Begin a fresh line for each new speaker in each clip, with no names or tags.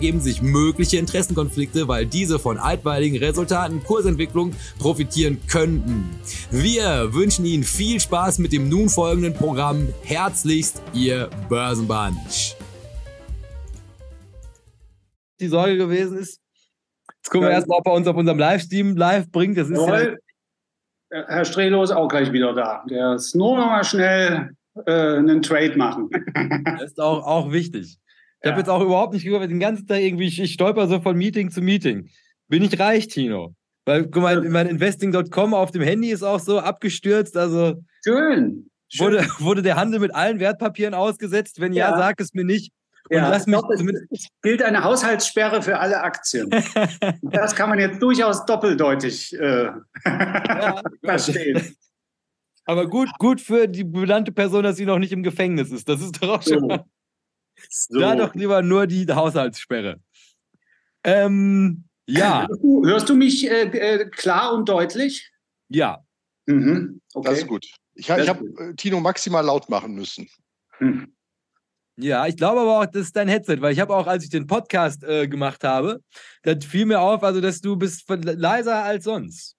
ergeben sich mögliche Interessenkonflikte, weil diese von altweiligen Resultaten Kursentwicklung profitieren könnten. Wir wünschen Ihnen viel Spaß mit dem nun folgenden Programm. Herzlichst, Ihr Börsenbunch.
Die Sorge gewesen ist. Jetzt gucken wir erstmal, ob er uns auf unserem Livestream live bringt. Das ist ja
Herr Strelo ist auch gleich wieder da. Der ist nur noch mal schnell äh, einen Trade machen.
das ist auch, auch wichtig. Ich ja. habe jetzt auch überhaupt nicht gehört, den ganzen Tag irgendwie, ich, ich stolper so von Meeting zu Meeting. Bin ich reich, Tino? Weil, guck mal, mein Investing.com auf dem Handy ist auch so abgestürzt. Also
schön.
schön. Wurde, wurde der Handel mit allen Wertpapieren ausgesetzt? Wenn ja, ja sag es mir nicht.
Und ja, lass mich es gilt eine Haushaltssperre für alle Aktien. das kann man jetzt durchaus doppeldeutig äh, ja, verstehen.
Aber gut, gut für die benannte Person, dass sie noch nicht im Gefängnis ist. Das ist doch auch schon mal. So. Da doch lieber nur die Haushaltssperre. Ähm, ja.
Hörst du, hörst du mich äh, äh, klar und deutlich?
Ja.
Mhm. Okay. Das ist gut. Ich, ich habe äh, Tino maximal laut machen müssen. Hm.
Ja, ich glaube aber auch, das ist dein Headset, weil ich habe auch, als ich den Podcast äh, gemacht habe, da fiel mir auf, also dass du bist leiser als sonst.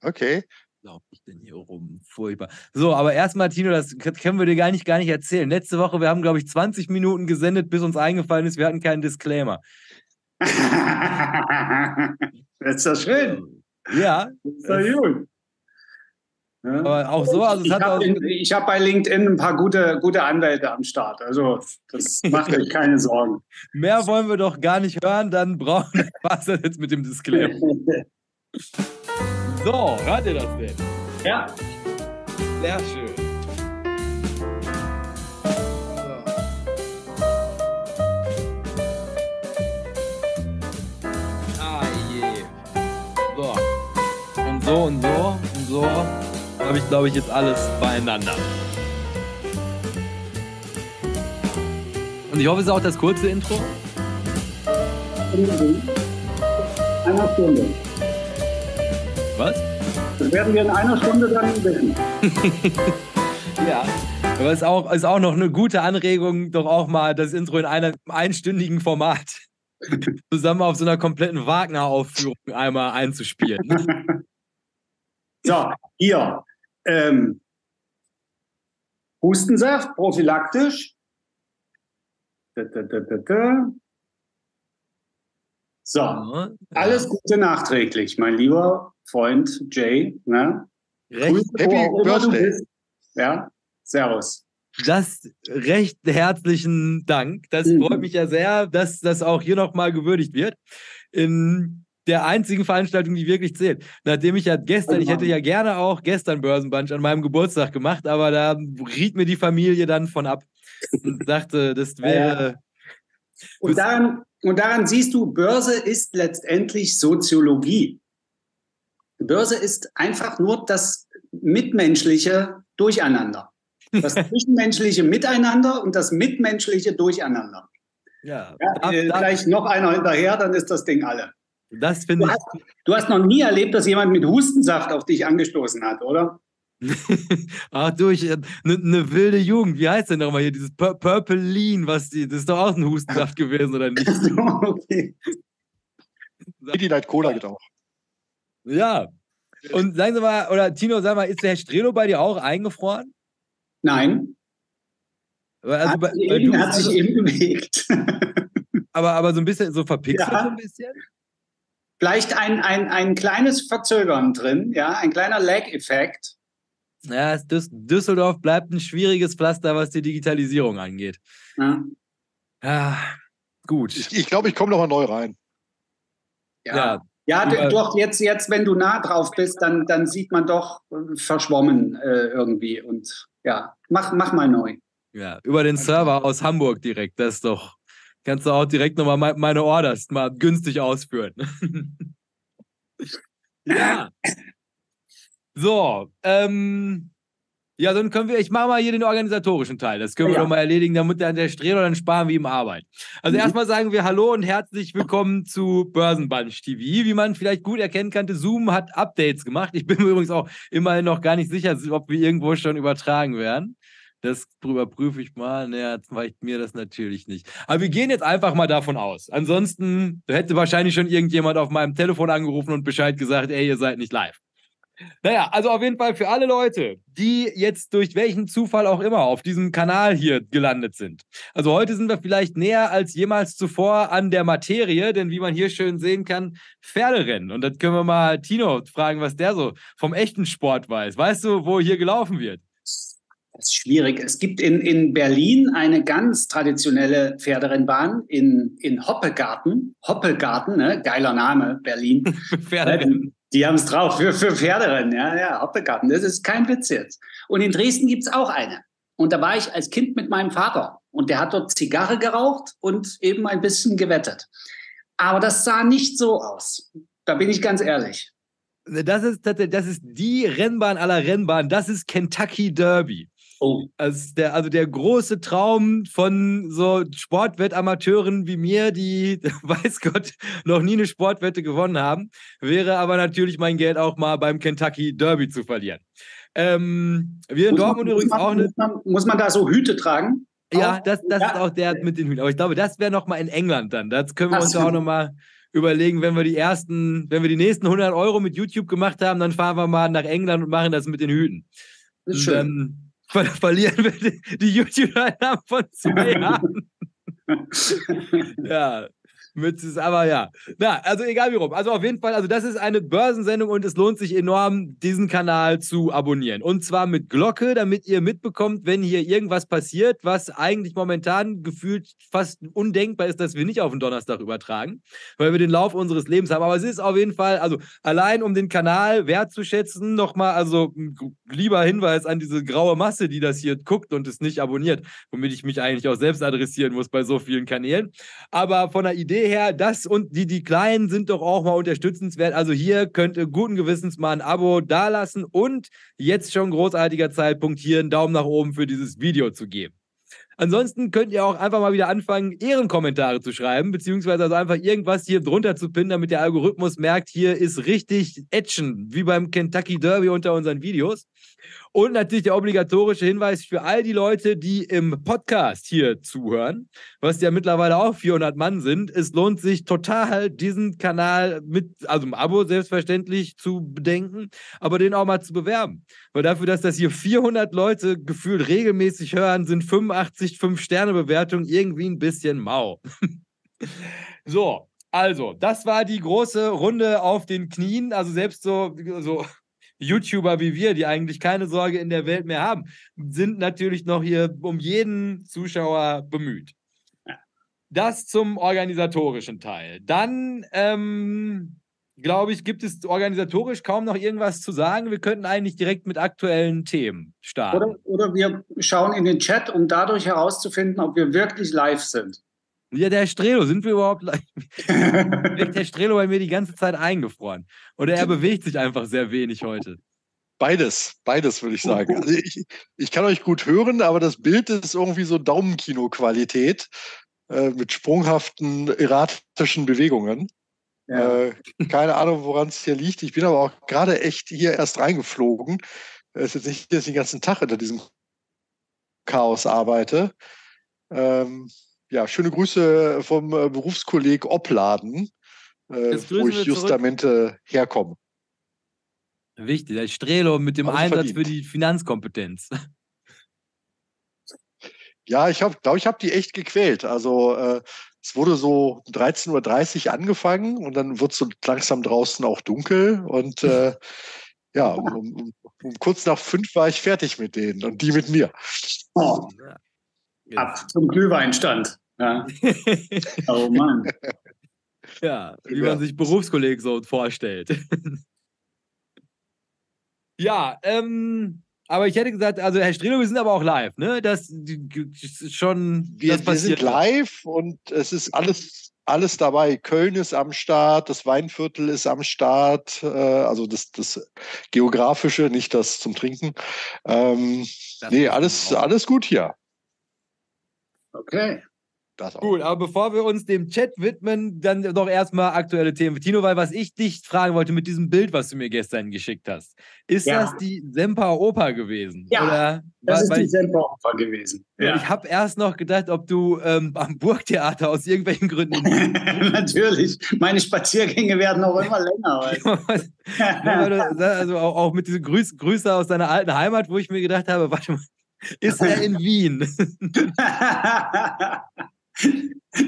Okay.
Glaube ich denn hier rum? Furchtbar. So, aber erstmal, Tino, das können wir dir gar nicht, gar nicht erzählen. Letzte Woche, wir haben, glaube ich, 20 Minuten gesendet, bis uns eingefallen ist, wir hatten keinen Disclaimer.
das ist doch schön.
Ja.
Das ist doch gut.
Ja. Aber auch so, also
ich habe hab bei LinkedIn ein paar gute, gute Anwälte am Start. Also das macht euch keine Sorgen.
Mehr wollen wir doch gar nicht hören, dann brauchen wir was jetzt mit dem Disclaimer. so, hört ihr das denn?
Ja.
Sehr schön. Ah je. So. Und so und so und so habe ich, glaube ich, jetzt alles beieinander. Und ich hoffe, es ist auch das kurze Intro.
Einer Stunde.
Was?
Das werden wir in einer Stunde dann wissen.
ja. Aber es ist auch, ist auch noch eine gute Anregung, doch auch mal das Intro in einem einstündigen Format zusammen auf so einer kompletten Wagner-Aufführung einmal einzuspielen.
So, hier ähm, Hustensaft, prophylaktisch. Da, da, da, so, ja. alles Gute nachträglich, mein lieber Freund Jay. Ne?
Recht, Happy
Birthday. Ja, Servus.
Das recht herzlichen Dank. Das mhm. freut mich ja sehr, dass das auch hier nochmal gewürdigt wird. In der einzigen Veranstaltung, die wirklich zählt. Nachdem ich ja gestern, ich hätte ja gerne auch gestern Börsenbunch an meinem Geburtstag gemacht, aber da riet mir die Familie dann von ab und dachte, das wäre.
Und daran, und daran siehst du, Börse ist letztendlich Soziologie. Börse ist einfach nur das mitmenschliche Durcheinander. Das zwischenmenschliche Miteinander und das mitmenschliche Durcheinander.
Ja,
ja äh, gleich noch einer hinterher, dann ist das Ding alle.
Das finde ich.
Hast, du hast noch nie erlebt, dass jemand mit Hustensaft auf dich angestoßen hat, oder?
Ach du, eine ne wilde Jugend. Wie heißt denn nochmal hier dieses Pur Purple Lean? Was die, das ist doch auch ein Hustensaft gewesen, oder nicht? okay.
Midnight Cola geht auch.
Ja. Und sagen Sie mal, oder Tino, sag mal, ist der Herr Strelo bei dir auch eingefroren?
Nein.
Also,
hat, bei, eben, hat sich eben bewegt.
aber, aber so ein bisschen, so verpixelt ja. so ein bisschen?
Vielleicht ein, ein, ein kleines Verzögern drin, ja, ein kleiner Lag-Effekt.
Ja, Düsseldorf bleibt ein schwieriges Pflaster, was die Digitalisierung angeht. Ja, ja gut.
Ich glaube, ich, glaub, ich komme nochmal neu rein.
Ja, ja, ja doch, jetzt, jetzt, wenn du nah drauf bist, dann, dann sieht man doch äh, verschwommen äh, irgendwie. Und ja, mach, mach mal neu.
Ja, über den Server aus Hamburg direkt. Das ist doch, kannst du auch direkt nochmal meine Orders mal günstig ausführen. ja. So, ähm, ja, dann können wir, ich mache mal hier den organisatorischen Teil. Das können wir ja. doch mal erledigen, damit der, der Strehl dann sparen wir ihm Arbeit. Also mhm. erstmal sagen wir Hallo und herzlich willkommen zu Börsenbunch TV. Wie man vielleicht gut erkennen kannte, Zoom hat Updates gemacht. Ich bin mir übrigens auch immerhin noch gar nicht sicher, ob wir irgendwo schon übertragen werden. Das überprüfe ich mal. Naja, reicht mir das natürlich nicht. Aber wir gehen jetzt einfach mal davon aus. Ansonsten hätte wahrscheinlich schon irgendjemand auf meinem Telefon angerufen und Bescheid gesagt, ey, ihr seid nicht live. Naja, also auf jeden Fall für alle Leute, die jetzt durch welchen Zufall auch immer auf diesem Kanal hier gelandet sind. Also heute sind wir vielleicht näher als jemals zuvor an der Materie, denn wie man hier schön sehen kann, Pferderennen. Und dann können wir mal Tino fragen, was der so vom echten Sport weiß. Weißt du, wo hier gelaufen wird?
Das ist schwierig. Es gibt in, in Berlin eine ganz traditionelle Pferderennbahn in, in Hoppegarten. Hoppegarten, ne? geiler Name, Berlin. Pferderennen. Die haben es drauf für, für Pferderennen, ja, ja, Hoppegarten. Das ist kein Witz jetzt. Und in Dresden gibt es auch eine. Und da war ich als Kind mit meinem Vater. Und der hat dort Zigarre geraucht und eben ein bisschen gewettet. Aber das sah nicht so aus. Da bin ich ganz ehrlich.
Das ist, das ist die Rennbahn aller Rennbahnen. Das ist Kentucky Derby. Oh. Also der, also der große Traum von so Sportwettamateuren wie mir, die, weiß Gott, noch nie eine Sportwette gewonnen haben, wäre aber natürlich mein Geld auch mal beim Kentucky Derby zu verlieren. Ähm, wir in muss Dortmund man, übrigens
man,
auch
eine. Muss man, muss man da so Hüte tragen?
Ja, das, das ja. ist auch der mit den Hüten. Aber ich glaube, das wäre nochmal in England dann. Das können wir Ach uns auch nochmal überlegen, wenn wir die ersten, wenn wir die nächsten 100 Euro mit YouTube gemacht haben, dann fahren wir mal nach England und machen das mit den Hüten. Das ist schön. Dann, ver verlieren wir die, die YouTube-Einnahmen von zwei Jahren. ja, Mützes, aber ja. Na, also egal wie rum. Also auf jeden Fall, also das ist eine Börsensendung und es lohnt sich enorm, diesen Kanal zu abonnieren. Und zwar mit Glocke, damit ihr mitbekommt, wenn hier irgendwas passiert, was eigentlich momentan gefühlt fast undenkbar ist, dass wir nicht auf den Donnerstag übertragen, weil wir den Lauf unseres Lebens haben. Aber es ist auf jeden Fall, also allein um den Kanal wertzuschätzen, nochmal, also lieber Hinweis an diese graue Masse, die das hier guckt und es nicht abonniert, womit ich mich eigentlich auch selbst adressieren muss bei so vielen Kanälen. Aber von der Idee her, das und die, die Kleinen sind doch auch mal unterstützenswert. Also hier könnt ihr guten Gewissens mal ein Abo dalassen und jetzt schon großartiger Zeitpunkt, hier einen Daumen nach oben für dieses Video zu geben. Ansonsten könnt ihr auch einfach mal wieder anfangen, Ehrenkommentare zu schreiben, beziehungsweise also einfach irgendwas hier drunter zu pinnen, damit der Algorithmus merkt, hier ist richtig Action, wie beim Kentucky Derby unter unseren Videos. Und natürlich der obligatorische Hinweis für all die Leute, die im Podcast hier zuhören, was ja mittlerweile auch 400 Mann sind. Es lohnt sich total, diesen Kanal mit, also im Abo selbstverständlich zu bedenken, aber den auch mal zu bewerben. Weil dafür, dass das hier 400 Leute gefühlt regelmäßig hören, sind 85 5-Sterne-Bewertungen irgendwie ein bisschen mau. so, also, das war die große Runde auf den Knien. Also selbst so, so YouTuber wie wir, die eigentlich keine Sorge in der Welt mehr haben, sind natürlich noch hier um jeden Zuschauer bemüht. Das zum organisatorischen Teil. Dann, ähm, glaube ich, gibt es organisatorisch kaum noch irgendwas zu sagen. Wir könnten eigentlich direkt mit aktuellen Themen starten.
Oder, oder wir schauen in den Chat, um dadurch herauszufinden, ob wir wirklich live sind.
Ja, der Strelo, sind wir überhaupt live? der Strelo bei mir die ganze Zeit eingefroren. Oder er bewegt sich einfach sehr wenig heute.
Beides, beides würde ich sagen. Also ich, ich, kann euch gut hören, aber das Bild ist irgendwie so Daumenkino-Qualität äh, mit sprunghaften, erratischen Bewegungen. Ja. Äh, keine Ahnung, woran es hier liegt. Ich bin aber auch gerade echt hier erst reingeflogen. Es ist jetzt nicht, dass ich den ganzen Tag unter diesem Chaos arbeite. Ähm, ja, schöne Grüße vom äh, Berufskolleg Opladen, äh, wo ich justamente herkomme.
Wichtig, der Strelo mit dem Einsatz verdient. für die Finanzkompetenz.
Ja, ich glaube, ich habe die echt gequält. Also äh, es wurde so 13.30 Uhr angefangen und dann wird so langsam draußen auch dunkel und äh, ja, um, um, um, kurz nach fünf war ich fertig mit denen und die mit mir.
Oh. Ab zum Glühweinstand. Ja. oh Mann.
Ja, wie man sich Berufskollegen so vorstellt. ja, ähm, aber ich hätte gesagt, also Herr Strelo, wir sind aber auch live, ne? Das, ist schon.
Wir,
das
wir sind live und es ist alles, alles dabei. Köln ist am Start, das Weinviertel ist am Start, äh, also das, das Geografische, nicht das zum Trinken. Ähm, nee, alles, alles gut hier.
Okay.
Das auch. Gut, aber bevor wir uns dem Chat widmen, dann doch erstmal aktuelle Themen. Tino, weil was ich dich fragen wollte mit diesem Bild, was du mir gestern geschickt hast, ist ja. das die Semper Oper gewesen?
Ja, Oder, das ist die Semper Oper gewesen.
Ja. Ich habe erst noch gedacht, ob du ähm, am Burgtheater aus irgendwelchen Gründen.
Natürlich. Meine Spaziergänge werden auch immer länger.
also auch, auch mit diesen Grüß, Grüße aus deiner alten Heimat, wo ich mir gedacht habe, warte mal, ist er in Wien?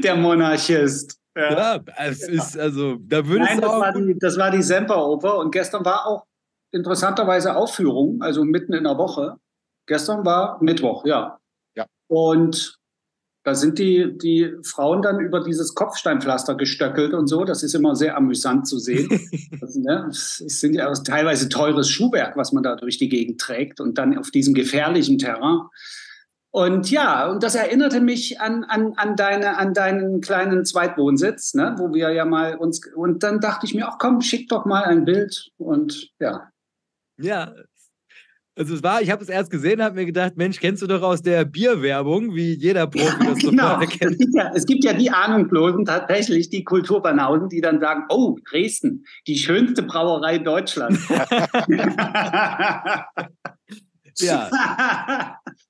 Der Monarchist.
Ja, ja es ist also, da würde
Nein, das war, die, das war die Semperoper und gestern war auch interessanterweise Aufführung, also mitten in der Woche. Gestern war Mittwoch, ja.
Ja.
Und da sind die, die Frauen dann über dieses Kopfsteinpflaster gestöckelt und so. Das ist immer sehr amüsant zu sehen. das, ne, es sind ja teilweise teures Schuhwerk, was man da durch die Gegend trägt und dann auf diesem gefährlichen Terrain. Und ja, und das erinnerte mich an, an, an, deine, an deinen kleinen Zweitwohnsitz, ne, wo wir ja mal uns, und dann dachte ich mir, ach komm, schick doch mal ein Bild und ja.
Ja, also es war, ich habe es erst gesehen, habe mir gedacht, Mensch, kennst du doch aus der Bierwerbung, wie jeder Profi ja, das genau.
kennt. Es gibt, ja, es gibt ja die Ahnungslosen tatsächlich, die Kulturbanausen, die dann sagen, oh, Dresden, die schönste Brauerei Deutschlands.
Ja.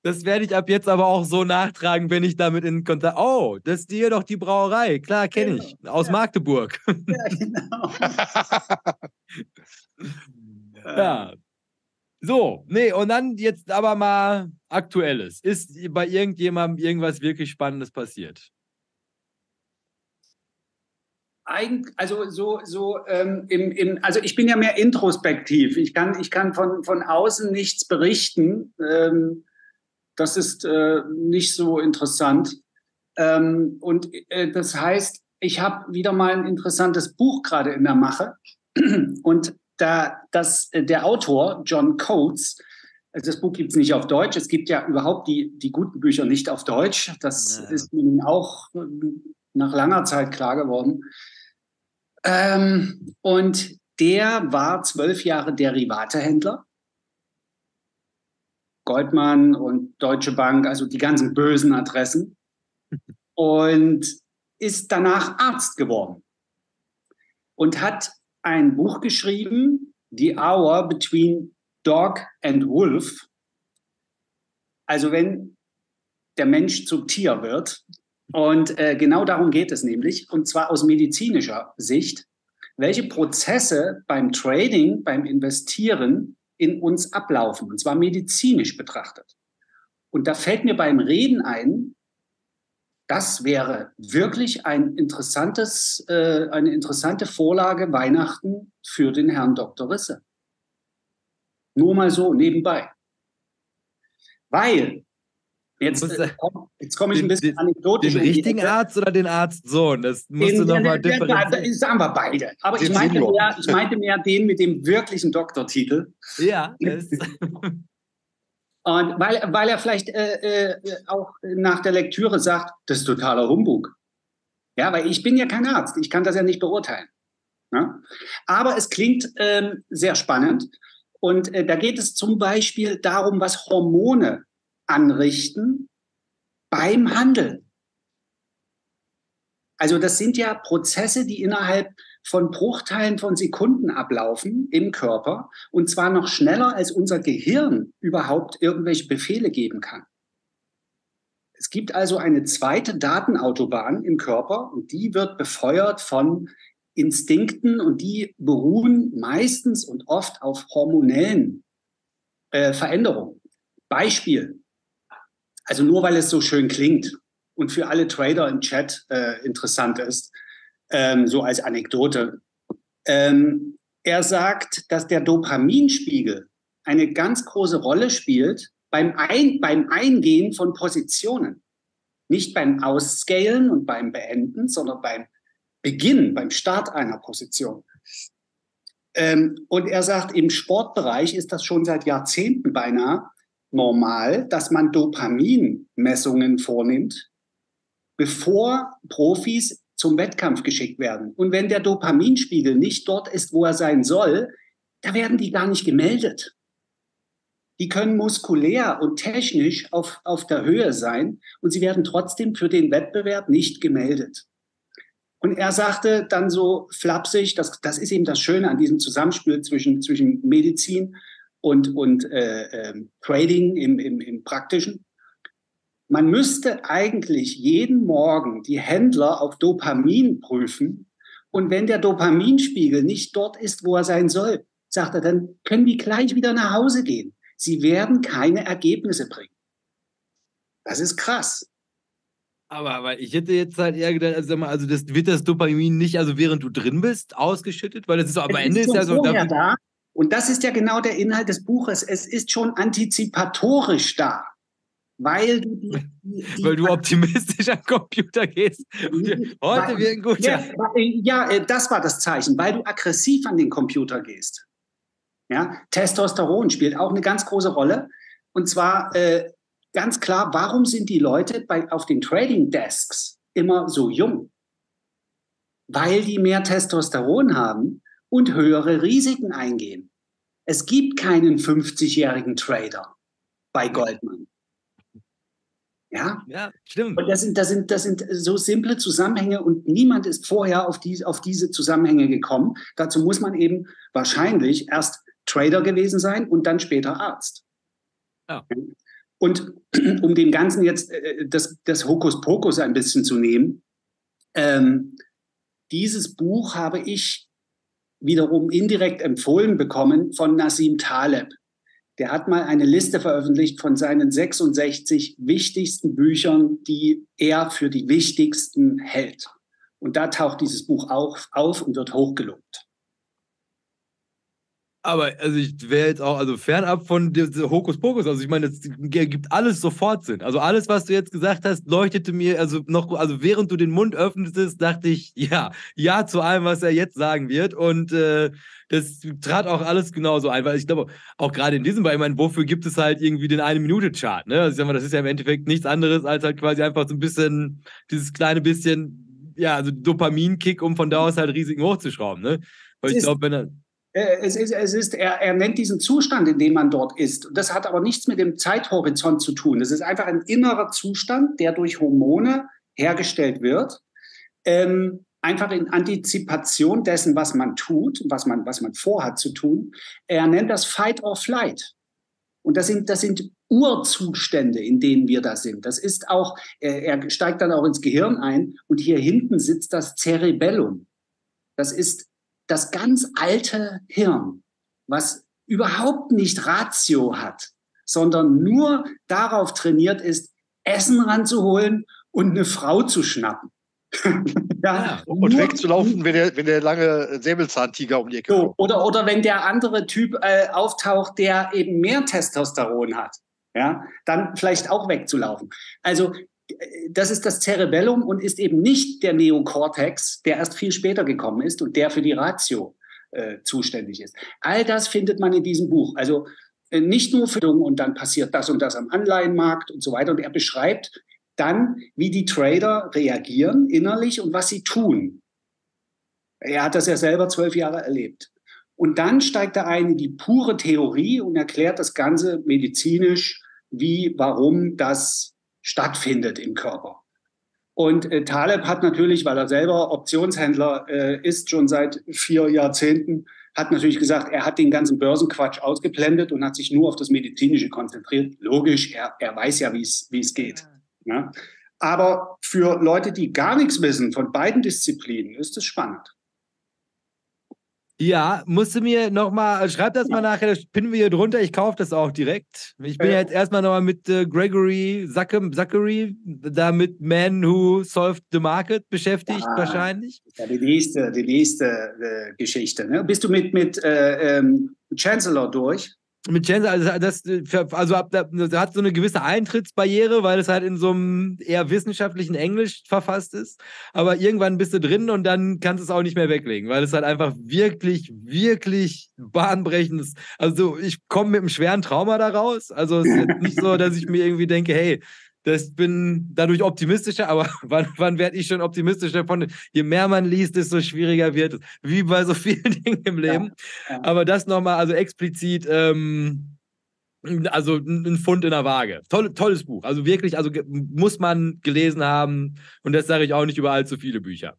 Das werde ich ab jetzt aber auch so nachtragen, wenn ich damit in Kontakt. Oh, das ist hier doch die Brauerei. Klar, kenne ich. Genau. Aus ja. Magdeburg. Ja, genau. ja. So, nee, und dann jetzt aber mal Aktuelles. Ist bei irgendjemandem irgendwas wirklich Spannendes passiert?
also so, so ähm, im, im, also ich bin ja mehr introspektiv. Ich kann, ich kann von, von außen nichts berichten. Ähm, das ist äh, nicht so interessant. Ähm, und äh, das heißt, ich habe wieder mal ein interessantes Buch gerade in der Mache. Und da das, äh, der Autor, John Coates, also das Buch gibt es nicht auf Deutsch. Es gibt ja überhaupt die, die guten Bücher nicht auf Deutsch. Das ja. ist mir auch äh, nach langer Zeit klar geworden. Ähm, und der war zwölf Jahre Derivatehändler. Goldman und Deutsche Bank, also die ganzen bösen Adressen. Und ist danach Arzt geworden. Und hat ein Buch geschrieben, The Hour Between Dog and Wolf. Also wenn der Mensch zum Tier wird, und äh, genau darum geht es nämlich, und zwar aus medizinischer Sicht, welche Prozesse beim Trading, beim Investieren in uns ablaufen, und zwar medizinisch betrachtet. Und da fällt mir beim Reden ein, das wäre wirklich ein interessantes, äh, eine interessante Vorlage Weihnachten für den Herrn Dr. Risse. Nur mal so nebenbei. Weil Jetzt, äh, komm, jetzt komme ich ein bisschen den, anekdotisch.
Den richtigen Arzt oder den Arztsohn? Das musst den, du nochmal differenzieren.
Sagen wir beide. Aber ich meinte, mehr, ich meinte mehr den mit dem wirklichen Doktortitel.
Ja.
Und weil, weil er vielleicht äh, äh, auch nach der Lektüre sagt, das ist totaler Humbug. Ja, weil ich bin ja kein Arzt. Ich kann das ja nicht beurteilen. Ja? Aber es klingt ähm, sehr spannend. Und äh, da geht es zum Beispiel darum, was Hormone anrichten beim Handeln. Also das sind ja Prozesse, die innerhalb von Bruchteilen von Sekunden ablaufen im Körper und zwar noch schneller, als unser Gehirn überhaupt irgendwelche Befehle geben kann. Es gibt also eine zweite Datenautobahn im Körper und die wird befeuert von Instinkten und die beruhen meistens und oft auf hormonellen äh, Veränderungen. Beispiel, also nur weil es so schön klingt. und für alle Trader im Chat äh, interessant ist, ähm, so als Anekdote. Ähm, er sagt, dass der Dopaminspiegel eine ganz große Rolle spielt beim, Ein beim Eingehen von Positionen. Nicht beim Ausscalen und beim Beenden, sondern beim Beginn, beim Start einer Position. Ähm, und er sagt, im Sportbereich ist das schon seit Jahrzehnten beinahe normal, dass man Dopaminmessungen vornimmt, bevor Profis zum Wettkampf geschickt werden. Und wenn der Dopaminspiegel nicht dort ist, wo er sein soll, da werden die gar nicht gemeldet. Die können muskulär und technisch auf, auf der Höhe sein und sie werden trotzdem für den Wettbewerb nicht gemeldet. Und er sagte dann so flapsig, das, das ist eben das Schöne an diesem Zusammenspiel zwischen, zwischen Medizin und, und äh, äh, Trading im, im, im Praktischen. Man müsste eigentlich jeden Morgen die Händler auf Dopamin prüfen. Und wenn der Dopaminspiegel nicht dort ist, wo er sein soll, sagt er, dann können die gleich wieder nach Hause gehen. Sie werden keine Ergebnisse bringen. Das ist krass.
Aber, aber ich hätte jetzt halt eher gedacht, also, mal, also das wird das Dopamin nicht, also während du drin bist, ausgeschüttet, weil das ist so, am Ende ist, ist ja so.
Da, da. Und das ist ja genau der Inhalt des Buches. Es ist schon antizipatorisch da. Weil du, die,
die, die weil du optimistisch am Computer gehst. Heute wird ein guter.
Ja, ja, äh, das war das Zeichen, weil du aggressiv an den Computer gehst. Ja, Testosteron spielt auch eine ganz große Rolle. Und zwar äh, ganz klar, warum sind die Leute bei, auf den Trading Desks immer so jung? Weil die mehr Testosteron haben und höhere Risiken eingehen. Es gibt keinen 50-jährigen Trader bei Goldman. Ja?
Ja, stimmt.
Und das sind, das, sind, das sind so simple Zusammenhänge und niemand ist vorher auf, die, auf diese Zusammenhänge gekommen. Dazu muss man eben wahrscheinlich erst Trader gewesen sein und dann später Arzt. Ja. Und um dem Ganzen jetzt äh, das, das Hokuspokus ein bisschen zu nehmen, ähm, dieses Buch habe ich wiederum indirekt empfohlen bekommen von Nassim Taleb. Der hat mal eine Liste veröffentlicht von seinen 66 wichtigsten Büchern, die er für die wichtigsten hält. Und da taucht dieses Buch auch auf und wird hochgelobt.
Aber also ich wäre jetzt auch, also fernab von Hokuspokus, also ich meine, es gibt alles sofort Sinn. Also alles, was du jetzt gesagt hast, leuchtete mir, also noch, also während du den Mund öffnetest, dachte ich, ja, ja zu allem, was er jetzt sagen wird. Und äh, das trat auch alles genauso ein, weil ich glaube, auch gerade in diesem Bereich, ich meine, wofür gibt es halt irgendwie den Eine-Minute-Chart? Ne? Also ich sag mal, das ist ja im Endeffekt nichts anderes als halt quasi einfach so ein bisschen, dieses kleine bisschen, ja, also Dopamin-Kick, um von da aus halt Risiken hochzuschrauben. Ne? Weil ich glaube, wenn er
es ist, es ist er, er nennt diesen Zustand, in dem man dort ist. Das hat aber nichts mit dem Zeithorizont zu tun. Das ist einfach ein innerer Zustand, der durch Hormone hergestellt wird. Ähm, einfach in Antizipation dessen, was man tut, was man, was man vorhat zu tun. Er nennt das Fight or Flight. Und das sind, das sind Urzustände, in denen wir da sind. Das ist auch, er, er steigt dann auch ins Gehirn ein und hier hinten sitzt das Cerebellum. Das ist das ganz alte Hirn, was überhaupt nicht Ratio hat, sondern nur darauf trainiert ist, Essen ranzuholen und eine Frau zu schnappen.
ja, und wegzulaufen, wenn der, wenn der lange Säbelzahntiger um die Ecke
so, kommt. Oder, oder wenn der andere Typ äh, auftaucht, der eben mehr Testosteron hat. Ja, dann vielleicht auch wegzulaufen. Also das ist das Cerebellum und ist eben nicht der Neokortex, der erst viel später gekommen ist und der für die Ratio äh, zuständig ist. All das findet man in diesem Buch. Also äh, nicht nur für und dann passiert das und das am Anleihenmarkt und so weiter. Und er beschreibt dann, wie die Trader reagieren innerlich und was sie tun. Er hat das ja selber zwölf Jahre erlebt. Und dann steigt er ein in die pure Theorie und erklärt das Ganze medizinisch, wie, warum das stattfindet im Körper. Und äh, Taleb hat natürlich, weil er selber Optionshändler äh, ist, schon seit vier Jahrzehnten, hat natürlich gesagt, er hat den ganzen Börsenquatsch ausgeblendet und hat sich nur auf das Medizinische konzentriert. Logisch, er, er weiß ja, wie es geht. Ja. Aber für Leute, die gar nichts wissen von beiden Disziplinen, ist es spannend.
Ja, musst du mir nochmal, schreib das mal nachher, das pinnen wir hier drunter, ich kaufe das auch direkt. Ich bin ja jetzt erstmal nochmal mit äh, Gregory Zachary, da mit Man Who Solved the Market beschäftigt ja, wahrscheinlich.
Ja, die nächste, die nächste äh, Geschichte. Ne? Bist du mit, mit äh, ähm, Chancellor durch?
Mit Chance, also das, also hat so eine gewisse Eintrittsbarriere, weil es halt in so einem eher wissenschaftlichen Englisch verfasst ist. Aber irgendwann bist du drin und dann kannst du es auch nicht mehr weglegen, weil es halt einfach wirklich, wirklich bahnbrechend ist. Also ich komme mit einem schweren Trauma da raus. Also es ist jetzt nicht so, dass ich mir irgendwie denke, hey, das bin dadurch optimistischer, aber wann, wann werde ich schon optimistischer von, je mehr man liest, desto schwieriger wird es. Wie bei so vielen Dingen im Leben. Ja, ja. Aber das nochmal, also explizit, ähm, also ein Fund in der Waage. Toll, tolles Buch. Also wirklich, also muss man gelesen haben. Und das sage ich auch nicht über allzu viele Bücher.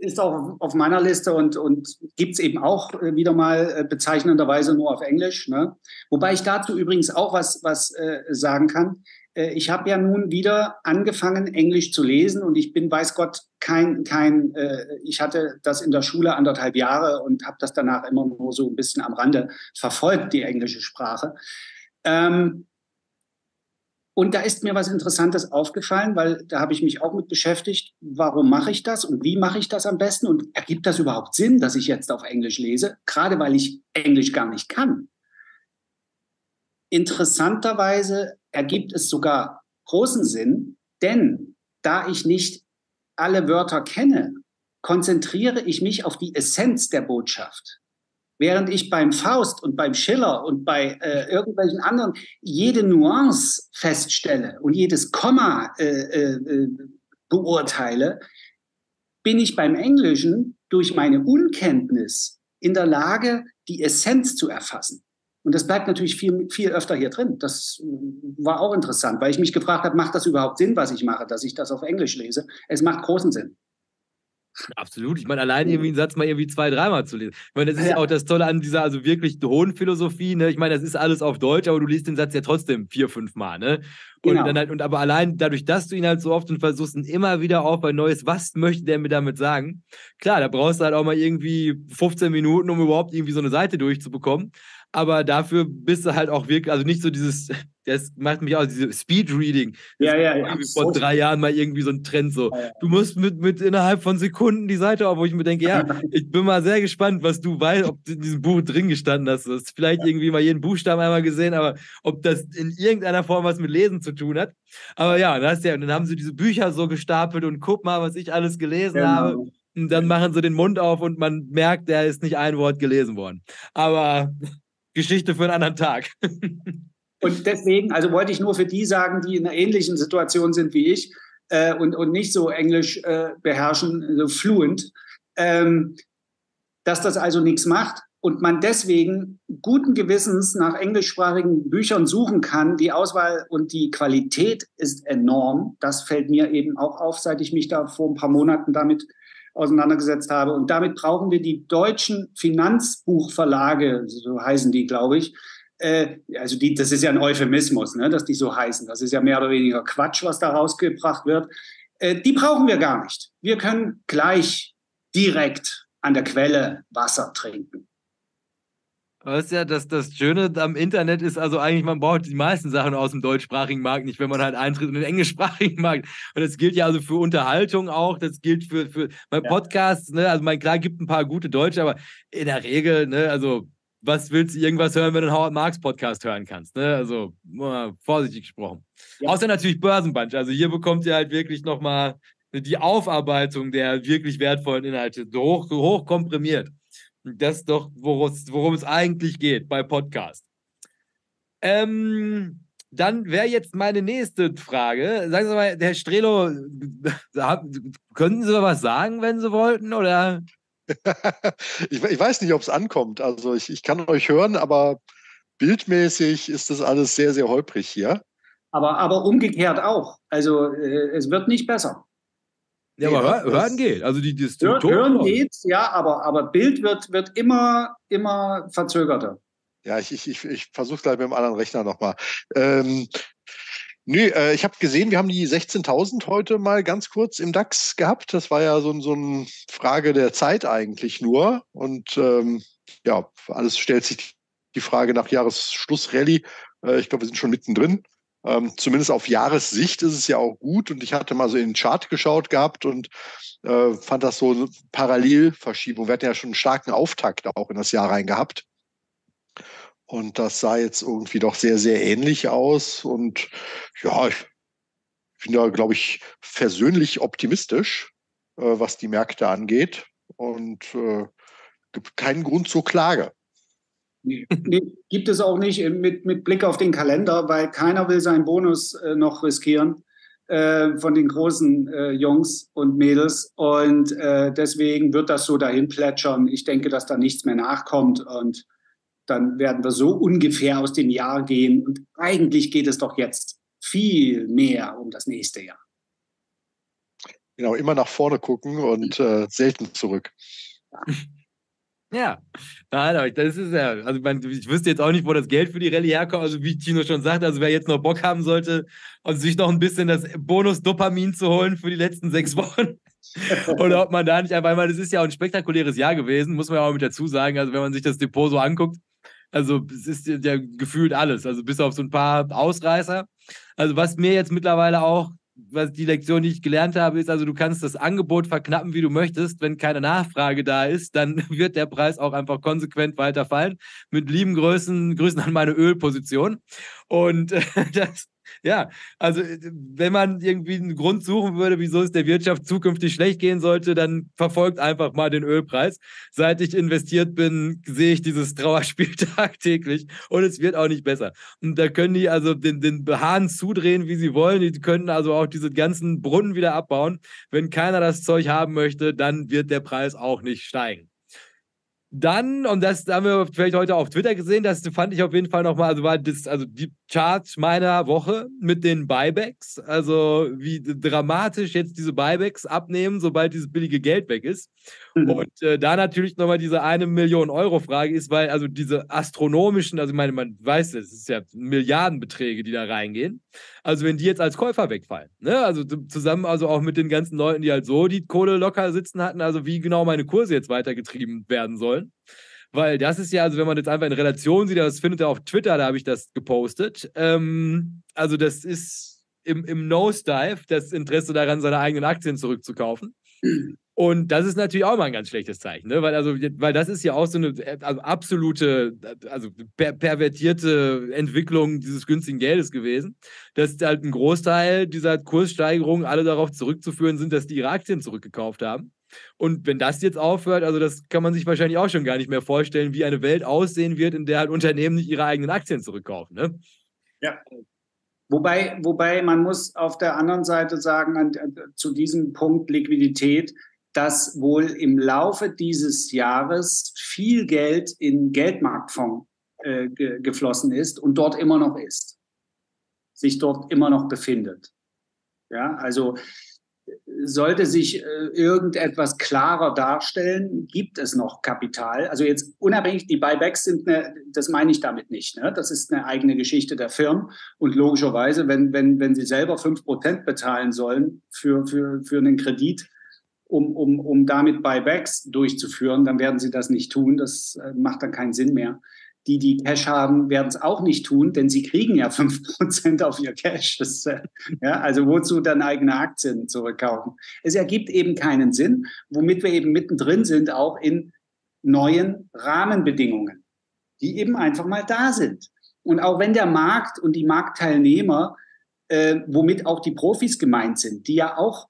Ist auch auf meiner Liste und, und gibt es eben auch äh, wieder mal äh, bezeichnenderweise nur auf Englisch. Ne? Wobei ich dazu übrigens auch was, was äh, sagen kann. Äh, ich habe ja nun wieder angefangen, Englisch zu lesen und ich bin, weiß Gott, kein, kein äh, ich hatte das in der Schule anderthalb Jahre und habe das danach immer nur so ein bisschen am Rande verfolgt, die englische Sprache. Ähm, und da ist mir was Interessantes aufgefallen, weil da habe ich mich auch mit beschäftigt. Warum mache ich das und wie mache ich das am besten? Und ergibt das überhaupt Sinn, dass ich jetzt auf Englisch lese? Gerade weil ich Englisch gar nicht kann. Interessanterweise ergibt es sogar großen Sinn, denn da ich nicht alle Wörter kenne, konzentriere ich mich auf die Essenz der Botschaft. Während ich beim Faust und beim Schiller und bei äh, irgendwelchen anderen jede Nuance feststelle und jedes Komma äh, äh, beurteile, bin ich beim Englischen durch meine Unkenntnis in der Lage, die Essenz zu erfassen. Und das bleibt natürlich viel, viel öfter hier drin. Das war auch interessant, weil ich mich gefragt habe, macht das überhaupt Sinn, was ich mache, dass ich das auf Englisch lese? Es macht großen Sinn.
Absolut. Ich meine, allein irgendwie einen Satz mal irgendwie zwei, dreimal zu lesen. Ich meine, das ist ja auch das Tolle an dieser also wirklich hohen Philosophie. Ne? Ich meine, das ist alles auf Deutsch, aber du liest den Satz ja trotzdem vier, fünf Mal. Ne? Und genau. dann halt, und aber allein dadurch, dass du ihn halt so oft und versuchst ihn immer wieder auf ein neues, was möchte der mir damit sagen? Klar, da brauchst du halt auch mal irgendwie 15 Minuten, um überhaupt irgendwie so eine Seite durchzubekommen aber dafür bist du halt auch wirklich, also nicht so dieses, das macht mich auch, diese Speedreading.
Ja, ja, ja.
Vor drei Jahren mal irgendwie so ein Trend so. Ja, ja. Du musst mit, mit innerhalb von Sekunden die Seite auf, wo ich mir denke, ja, ich bin mal sehr gespannt, was du weißt, ob du in diesem Buch drin gestanden hast. Du hast vielleicht irgendwie mal jeden Buchstaben einmal gesehen, aber ob das in irgendeiner Form was mit Lesen zu tun hat. Aber ja, dann, hast ja, dann haben sie diese Bücher so gestapelt und guck mal, was ich alles gelesen genau. habe. Und dann machen sie den Mund auf und man merkt, der ist nicht ein Wort gelesen worden. Aber Geschichte für einen anderen Tag.
und deswegen, also wollte ich nur für die sagen, die in einer ähnlichen Situation sind wie ich äh, und, und nicht so Englisch äh, beherrschen, so fluent, ähm, dass das also nichts macht und man deswegen guten Gewissens nach englischsprachigen Büchern suchen kann. Die Auswahl und die Qualität ist enorm. Das fällt mir eben auch auf, seit ich mich da vor ein paar Monaten damit auseinandergesetzt habe. Und damit brauchen wir die deutschen Finanzbuchverlage, so heißen die, glaube ich. Äh, also die, das ist ja ein Euphemismus, ne, dass die so heißen. Das ist ja mehr oder weniger Quatsch, was da rausgebracht wird. Äh, die brauchen wir gar nicht. Wir können gleich direkt an der Quelle Wasser trinken.
Weißt ja, dass das Schöne am Internet ist, also eigentlich, man braucht die meisten Sachen aus dem deutschsprachigen Markt nicht, wenn man halt eintritt in den englischsprachigen Markt. Und das gilt ja also für Unterhaltung auch, das gilt für, für mein ja. Podcast, ne? Also mein, klar gibt ein paar gute Deutsche, aber in der Regel, ne, also was willst du irgendwas hören, wenn du einen Howard Marks Podcast hören kannst? Ne? Also vorsichtig gesprochen. Ja. Außer natürlich Börsenbunch. Also hier bekommt ihr halt wirklich nochmal die Aufarbeitung der wirklich wertvollen Inhalte hoch, hoch komprimiert. Das ist doch, worum es eigentlich geht bei Podcast. Ähm, dann wäre jetzt meine nächste Frage. Sagen Sie mal, Herr Strelo, könnten Sie was sagen, wenn Sie wollten? Oder?
ich, ich, weiß nicht, ob es ankommt. Also ich, ich kann euch hören, aber bildmäßig ist das alles sehr, sehr holprig hier.
Aber, aber umgekehrt auch. Also äh, es wird nicht besser.
Ja, aber hören geht. Also die, die
Hör, Hören geht, ja, aber, aber Bild wird, wird immer, immer verzögerter.
Ja, ich, ich, ich, ich versuche gleich mit dem anderen Rechner nochmal. Ähm, Nö, äh, ich habe gesehen, wir haben die 16.000 heute mal ganz kurz im DAX gehabt. Das war ja so, so eine Frage der Zeit eigentlich nur. Und ähm, ja, alles stellt sich die Frage nach Jahresschlussrallye. Äh, ich glaube, wir sind schon mittendrin. Ähm, zumindest auf Jahressicht ist es ja auch gut. Und ich hatte mal so in den Chart geschaut gehabt und äh, fand das so eine Parallelverschiebung. Wir hatten ja schon einen starken Auftakt auch in das Jahr rein gehabt. Und das sah jetzt irgendwie doch sehr, sehr ähnlich aus. Und ja, ich bin da, glaube ich, versöhnlich optimistisch, äh, was die Märkte angeht. Und äh, gibt keinen Grund zur Klage.
Nee, nee, gibt es auch nicht mit, mit Blick auf den Kalender, weil keiner will seinen Bonus äh, noch riskieren äh, von den großen äh, Jungs und Mädels. Und äh, deswegen wird das so dahin plätschern. Ich denke, dass da nichts mehr nachkommt. Und dann werden wir so ungefähr aus dem Jahr gehen. Und eigentlich geht es doch jetzt viel mehr um das nächste Jahr.
Genau, immer nach vorne gucken und äh, selten zurück.
Ja, nein, das ist ja, also ich wüsste jetzt auch nicht, wo das Geld für die Rallye herkommt. Also wie Tino schon sagt, also wer jetzt noch Bock haben sollte und sich noch ein bisschen das Bonus-Dopamin zu holen für die letzten sechs Wochen. Oder ob man da nicht einfach mal, das ist ja auch ein spektakuläres Jahr gewesen, muss man ja auch mit dazu sagen. Also wenn man sich das Depot so anguckt, also es ist ja gefühlt alles, also bis auf so ein paar Ausreißer. Also was mir jetzt mittlerweile auch, was die Lektion, die ich gelernt habe, ist, also du kannst das Angebot verknappen, wie du möchtest. Wenn keine Nachfrage da ist, dann wird der Preis auch einfach konsequent weiter fallen. Mit lieben Grüßen, Grüßen an meine Ölposition. Und äh, das, ja, also äh, wenn man irgendwie einen Grund suchen würde, wieso es der Wirtschaft zukünftig schlecht gehen sollte, dann verfolgt einfach mal den Ölpreis. Seit ich investiert bin, sehe ich dieses Trauerspiel tagtäglich und es wird auch nicht besser. Und da können die also den, den Hahn zudrehen, wie sie wollen. Die können also auch diese ganzen Brunnen wieder abbauen. Wenn keiner das Zeug haben möchte, dann wird der Preis auch nicht steigen. Dann, und das haben wir vielleicht heute auf Twitter gesehen, das fand ich auf jeden Fall nochmal, also war das, also die Charts meiner Woche mit den Buybacks, also wie dramatisch jetzt diese Buybacks abnehmen, sobald dieses billige Geld weg ist. Und äh, da natürlich nochmal diese eine Million Euro Frage ist, weil also diese astronomischen, also ich meine, man weiß, es ist ja Milliardenbeträge, die da reingehen. Also wenn die jetzt als Käufer wegfallen, ne? also zusammen also auch mit den ganzen Leuten, die halt so die Kohle locker sitzen hatten, also wie genau meine Kurse jetzt weitergetrieben werden sollen. Weil das ist ja, also wenn man jetzt einfach in Relation sieht, das findet ihr auf Twitter, da habe ich das gepostet. Ähm, also das ist im, im Nosedive das Interesse daran, seine eigenen Aktien zurückzukaufen. Und das ist natürlich auch mal ein ganz schlechtes Zeichen, ne? weil, also, weil das ist ja auch so eine also absolute, also per pervertierte Entwicklung dieses günstigen Geldes gewesen, dass halt ein Großteil dieser Kurssteigerungen alle darauf zurückzuführen sind, dass die ihre Aktien zurückgekauft haben. Und wenn das jetzt aufhört, also das kann man sich wahrscheinlich auch schon gar nicht mehr vorstellen, wie eine Welt aussehen wird, in der halt Unternehmen nicht ihre eigenen Aktien zurückkaufen. Ne?
Ja. Wobei, wobei man muss auf der anderen Seite sagen, an, zu diesem Punkt Liquidität, dass wohl im Laufe dieses Jahres viel Geld in Geldmarktfonds äh, ge geflossen ist und dort immer noch ist, sich dort immer noch befindet. Ja, also sollte sich äh, irgendetwas klarer darstellen, gibt es noch Kapital. Also jetzt unabhängig, die Buybacks sind, eine, das meine ich damit nicht. Ne? Das ist eine eigene Geschichte der Firmen. Und logischerweise, wenn, wenn, wenn sie selber fünf Prozent bezahlen sollen für, für, für einen Kredit, um, um, um damit Buybacks durchzuführen, dann werden sie das nicht tun. Das äh, macht dann keinen Sinn mehr. Die, die Cash haben, werden es auch nicht tun, denn sie kriegen ja 5% auf ihr Cash. Das, äh, ja, also wozu dann eigene Aktien zurückkaufen? Es ergibt eben keinen Sinn, womit wir eben mittendrin sind, auch in neuen Rahmenbedingungen, die eben einfach mal da sind. Und auch wenn der Markt und die Marktteilnehmer, äh, womit auch die Profis gemeint sind, die ja auch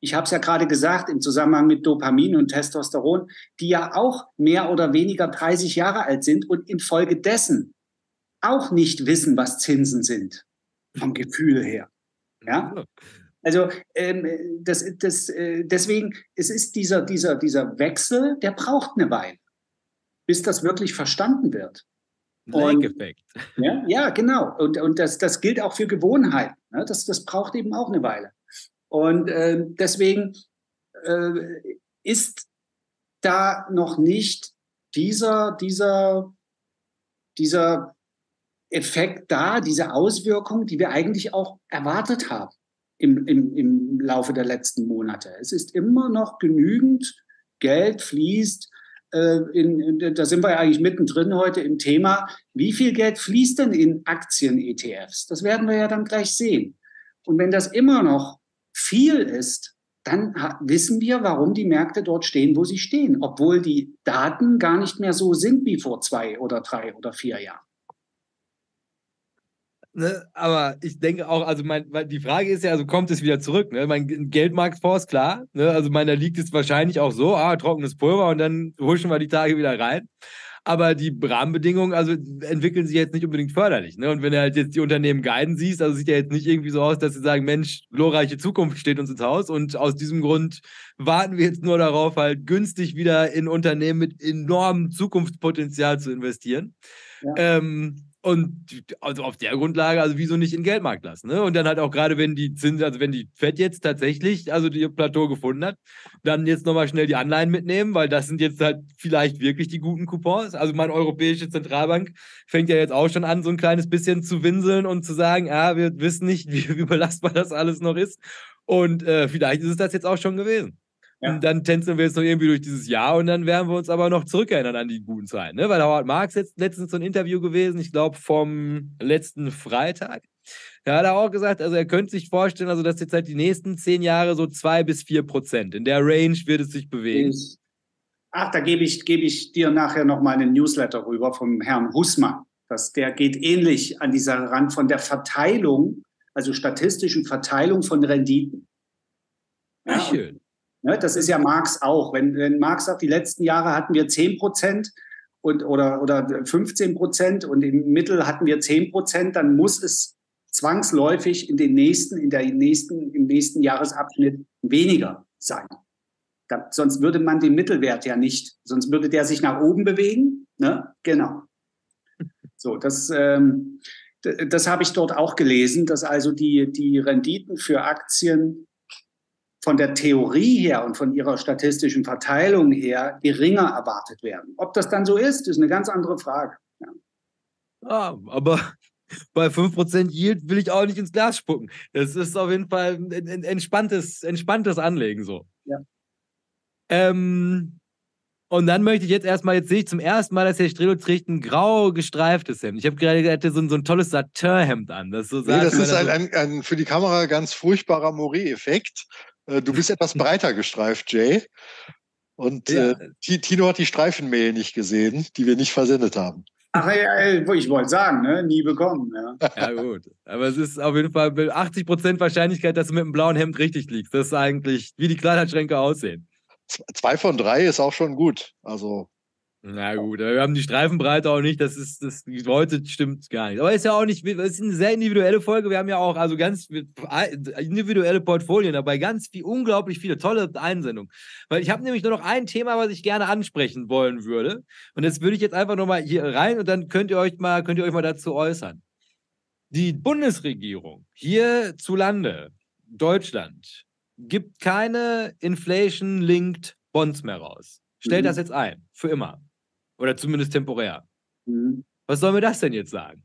ich habe es ja gerade gesagt, im Zusammenhang mit Dopamin und Testosteron, die ja auch mehr oder weniger 30 Jahre alt sind und infolgedessen auch nicht wissen, was Zinsen sind, vom Gefühl her. Ja? Also ähm, das, das, äh, deswegen, es ist dieser, dieser, dieser Wechsel, der braucht eine Weile, bis das wirklich verstanden wird.
Effekt.
Ja, ja, genau. Und, und das, das gilt auch für Gewohnheiten. Ne? Das, das braucht eben auch eine Weile. Und äh, deswegen äh, ist da noch nicht dieser, dieser, dieser Effekt da, diese Auswirkung, die wir eigentlich auch erwartet haben im, im, im Laufe der letzten Monate. Es ist immer noch genügend Geld fließt. Äh, in, in, da sind wir ja eigentlich mittendrin heute im Thema. Wie viel Geld fließt denn in Aktien-ETFs? Das werden wir ja dann gleich sehen. Und wenn das immer noch viel ist, dann wissen wir, warum die Märkte dort stehen, wo sie stehen, obwohl die Daten gar nicht mehr so sind wie vor zwei oder drei oder vier Jahren.
Ne, aber ich denke auch, also mein, die Frage ist ja, also kommt es wieder zurück? Ne? Mein Geldmarktfonds, klar. Ne? Also meiner liegt es wahrscheinlich auch so, ah, trockenes Pulver und dann huschen wir die Tage wieder rein. Aber die Rahmenbedingungen, also entwickeln sich jetzt nicht unbedingt förderlich. Ne? Und wenn du halt jetzt die Unternehmen guiden siehst, also sieht ja jetzt nicht irgendwie so aus, dass sie sagen, Mensch, glorreiche Zukunft steht uns ins Haus. Und aus diesem Grund warten wir jetzt nur darauf, halt günstig wieder in Unternehmen mit enormem Zukunftspotenzial zu investieren. Ja. Ähm, und also auf der Grundlage, also wieso nicht in den Geldmarkt lassen? Ne? Und dann halt auch gerade, wenn die Zinsen, also wenn die FED jetzt tatsächlich, also die Plateau gefunden hat, dann jetzt nochmal schnell die Anleihen mitnehmen, weil das sind jetzt halt vielleicht wirklich die guten Coupons. Also meine Europäische Zentralbank fängt ja jetzt auch schon an, so ein kleines bisschen zu winseln und zu sagen, ah, wir wissen nicht, wie, wie belastbar das alles noch ist. Und äh, vielleicht ist es das jetzt auch schon gewesen. Ja. Und dann tänzeln wir jetzt noch irgendwie durch dieses Jahr und dann werden wir uns aber noch zurückerinnern an die guten Zeiten. Ne? Weil Howard Marx jetzt letztens so ein Interview gewesen, ich glaube vom letzten Freitag. Da hat er auch gesagt, also er könnte sich vorstellen, also dass jetzt halt die nächsten zehn Jahre so zwei bis vier Prozent. In der Range wird es sich bewegen.
Ach, da gebe ich, gebe ich dir nachher nochmal einen Newsletter rüber vom Herrn Hussmann. Das, der geht ähnlich an dieser Rand von der Verteilung, also statistischen Verteilung von Renditen.
Ja, schön.
Ne, das ist ja Marx auch. Wenn, wenn Marx sagt, die letzten Jahre hatten wir 10 Prozent oder, oder 15 Prozent und im Mittel hatten wir 10 Prozent, dann muss es zwangsläufig in den nächsten, in der nächsten, im nächsten Jahresabschnitt weniger sein. Da, sonst würde man den Mittelwert ja nicht, sonst würde der sich nach oben bewegen. Ne? Genau. So, das, ähm, das habe ich dort auch gelesen, dass also die, die Renditen für Aktien von der Theorie her und von ihrer statistischen Verteilung her geringer erwartet werden. Ob das dann so ist, ist eine ganz andere Frage. Ja.
Ah, aber bei 5% Yield will ich auch nicht ins Glas spucken. Das ist auf jeden Fall ein entspanntes, entspanntes Anlegen so.
Ja.
Ähm, und dann möchte ich jetzt erstmal, jetzt sehe ich zum ersten Mal, dass der Strelo trägt ein grau gestreiftes Hemd. Ich habe gerade hatte so, ein, so ein tolles Satin-Hemd an. Das, so
nee, das ist ein, ein, ein, für die Kamera ganz furchtbarer Moré-Effekt. Äh, du bist etwas breiter gestreift, Jay. Und ja. äh, Tino hat die Streifenmail nicht gesehen, die wir nicht versendet haben.
Ach ja, ich wollte sagen, ne? nie bekommen. Ja.
ja, gut. Aber es ist auf jeden Fall 80% Wahrscheinlichkeit, dass du mit einem blauen Hemd richtig liegst. Das ist eigentlich, wie die Kleiderschränke aussehen.
Zwei von drei ist auch schon gut. Also
na gut, wir haben die Streifenbreite auch nicht, das ist, das heute stimmt gar nicht. Aber ist ja auch nicht, es ist eine sehr individuelle Folge. Wir haben ja auch also ganz individuelle Portfolien dabei, ganz viel, unglaublich viele tolle Einsendungen. Weil ich habe nämlich nur noch ein Thema, was ich gerne ansprechen wollen würde. Und das würde ich jetzt einfach nochmal hier rein und dann könnt ihr euch mal, könnt ihr euch mal dazu äußern. Die Bundesregierung hier zu Lande, Deutschland, gibt keine Inflation-Linked Bonds mehr raus. Stellt mhm. das jetzt ein, für immer. Oder zumindest temporär. Mhm. Was soll mir das denn jetzt sagen?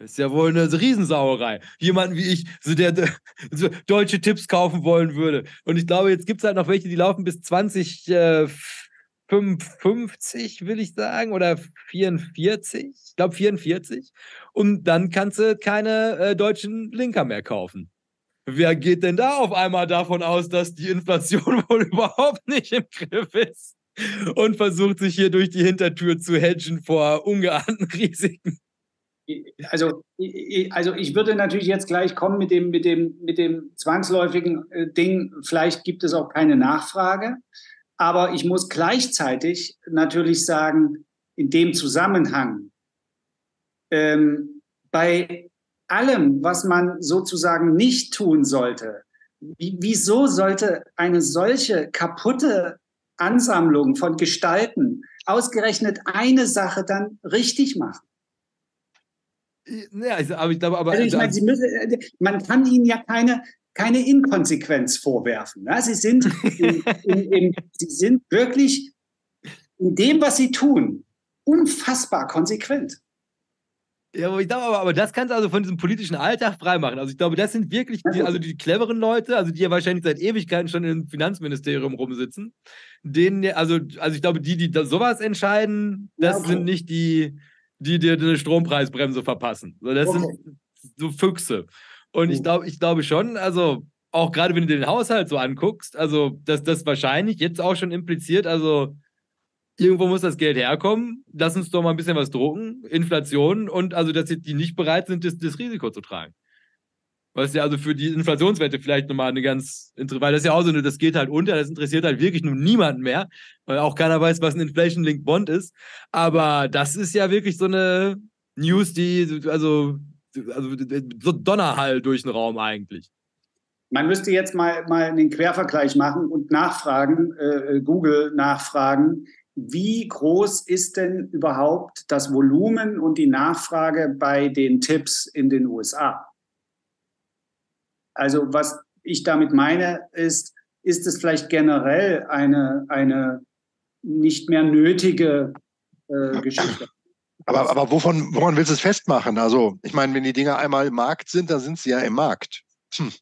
Das ist ja wohl eine Riesensauerei. Jemanden wie ich, so der, der so deutsche Tipps kaufen wollen würde. Und ich glaube, jetzt gibt es halt noch welche, die laufen bis 2055, äh, will ich sagen, oder 44. Ich glaube 44. Und dann kannst du keine äh, deutschen Linker mehr kaufen. Wer geht denn da auf einmal davon aus, dass die Inflation wohl überhaupt nicht im Griff ist? Und versucht sich hier durch die Hintertür zu hedgen vor ungeahnten Risiken.
Also, also ich würde natürlich jetzt gleich kommen mit dem, mit dem, mit dem zwangsläufigen äh, Ding. Vielleicht gibt es auch keine Nachfrage. Aber ich muss gleichzeitig natürlich sagen, in dem Zusammenhang, ähm, bei allem, was man sozusagen nicht tun sollte, wieso sollte eine solche kaputte Ansammlung von Gestalten ausgerechnet eine Sache dann richtig machen.
Ja, also, aber ich glaube, aber.
Also ich meine, müssen, man kann Ihnen ja keine, keine Inkonsequenz vorwerfen. Ja, Sie, sind in, in, in, Sie sind wirklich in dem, was Sie tun, unfassbar konsequent.
Ja, aber ich glaube, aber, aber das kannst du also von diesem politischen Alltag freimachen. Also ich glaube, das sind wirklich die, also die cleveren Leute, also die ja wahrscheinlich seit Ewigkeiten schon im Finanzministerium rumsitzen. Denen, also, also ich glaube, die, die da sowas entscheiden, das ja, okay. sind nicht die, die dir eine Strompreisbremse verpassen. das okay. sind so Füchse. Und ich glaube, ich glaube schon, also auch gerade wenn du den Haushalt so anguckst, also dass das wahrscheinlich jetzt auch schon impliziert, also irgendwo muss das Geld herkommen. Lass uns doch mal ein bisschen was drucken. Inflation und also, dass die nicht bereit sind, das, das Risiko zu tragen. Was ja also für die Inflationswerte vielleicht nochmal eine ganz interessante, weil das ja auch so eine, das geht halt unter, das interessiert halt wirklich nur niemanden mehr, weil auch keiner weiß, was ein Inflation Link Bond ist. Aber das ist ja wirklich so eine News, die, also, also so Donnerhall durch den Raum eigentlich.
Man müsste jetzt mal, mal einen Quervergleich machen und nachfragen, äh, Google nachfragen, wie groß ist denn überhaupt das Volumen und die Nachfrage bei den Tipps in den USA? Also was ich damit meine, ist, ist es vielleicht generell eine, eine nicht mehr nötige äh, Geschichte?
Aber, aber wovon, woran willst du es festmachen? Also, ich meine, wenn die Dinge einmal im Markt sind, dann sind sie ja im Markt. Hm.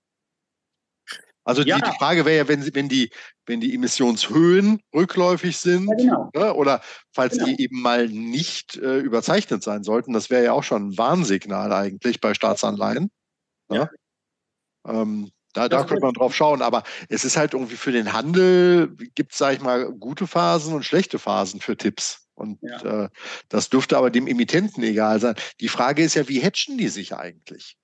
Also ja. die, die, Frage wäre ja, wenn, sie, wenn, die, wenn die Emissionshöhen rückläufig sind ja, genau. ne, oder falls genau. die eben mal nicht äh, überzeichnet sein sollten, das wäre ja auch schon ein Warnsignal eigentlich bei Staatsanleihen. Ne? Ja. Ähm, da, da könnte man drauf schauen, aber es ist halt irgendwie für den Handel, gibt es, sage ich mal, gute Phasen und schlechte Phasen für Tipps. Und ja. äh, das dürfte aber dem Emittenten egal sein. Die Frage ist ja, wie hatchen die sich eigentlich?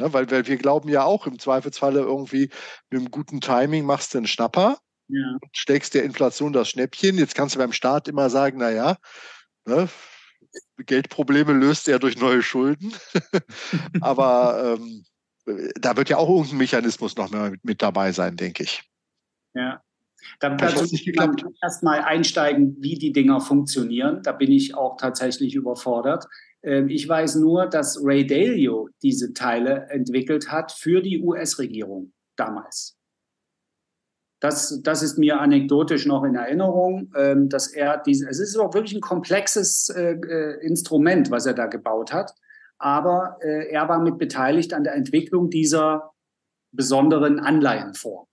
Ne? Weil, weil wir glauben ja auch im Zweifelsfalle irgendwie mit einem guten Timing machst du einen Schnapper, ja. steckst der Inflation das Schnäppchen. Jetzt kannst du beim Staat immer sagen, naja, ne, Geldprobleme löst er durch neue Schulden. Aber ähm, da wird ja auch irgendein Mechanismus noch mehr mit, mit dabei sein, denke ich.
Ja. Da dazu muss man erstmal einsteigen, wie die Dinger funktionieren. Da bin ich auch tatsächlich überfordert. Ähm, ich weiß nur, dass Ray Dalio diese Teile entwickelt hat für die US-Regierung damals. Das, das ist mir anekdotisch noch in Erinnerung, ähm, dass er diese, es ist auch wirklich ein komplexes äh, äh, Instrument, was er da gebaut hat. Aber äh, er war mit beteiligt an der Entwicklung dieser besonderen Anleihenform.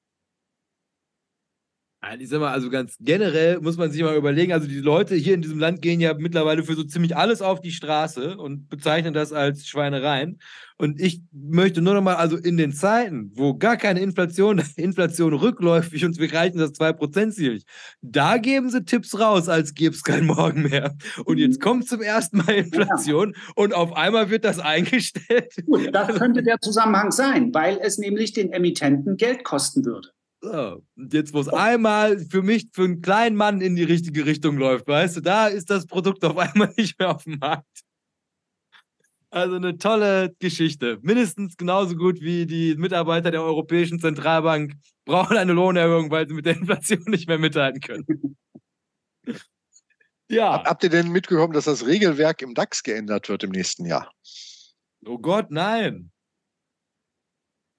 Ich sag mal, also ganz generell muss man sich mal überlegen, also die Leute hier in diesem Land gehen ja mittlerweile für so ziemlich alles auf die Straße und bezeichnen das als Schweinereien. Und ich möchte nur noch mal, also in den Zeiten, wo gar keine Inflation, Inflation rückläufig und wir erreichen das 2%-Ziel da geben sie Tipps raus, als gäbe es kein Morgen mehr. Und jetzt mhm. kommt zum ersten Mal Inflation ja. und auf einmal wird das eingestellt.
Gut, das könnte der Zusammenhang sein, weil es nämlich den Emittenten Geld kosten würde.
So, und jetzt, wo es einmal für mich, für einen kleinen Mann in die richtige Richtung läuft, weißt du, da ist das Produkt auf einmal nicht mehr auf dem Markt. Also eine tolle Geschichte. Mindestens genauso gut wie die Mitarbeiter der Europäischen Zentralbank brauchen eine Lohnerhöhung, weil sie mit der Inflation nicht mehr mithalten können.
Ja. Habt ihr denn mitbekommen, dass das Regelwerk im DAX geändert wird im nächsten Jahr?
Oh Gott, nein.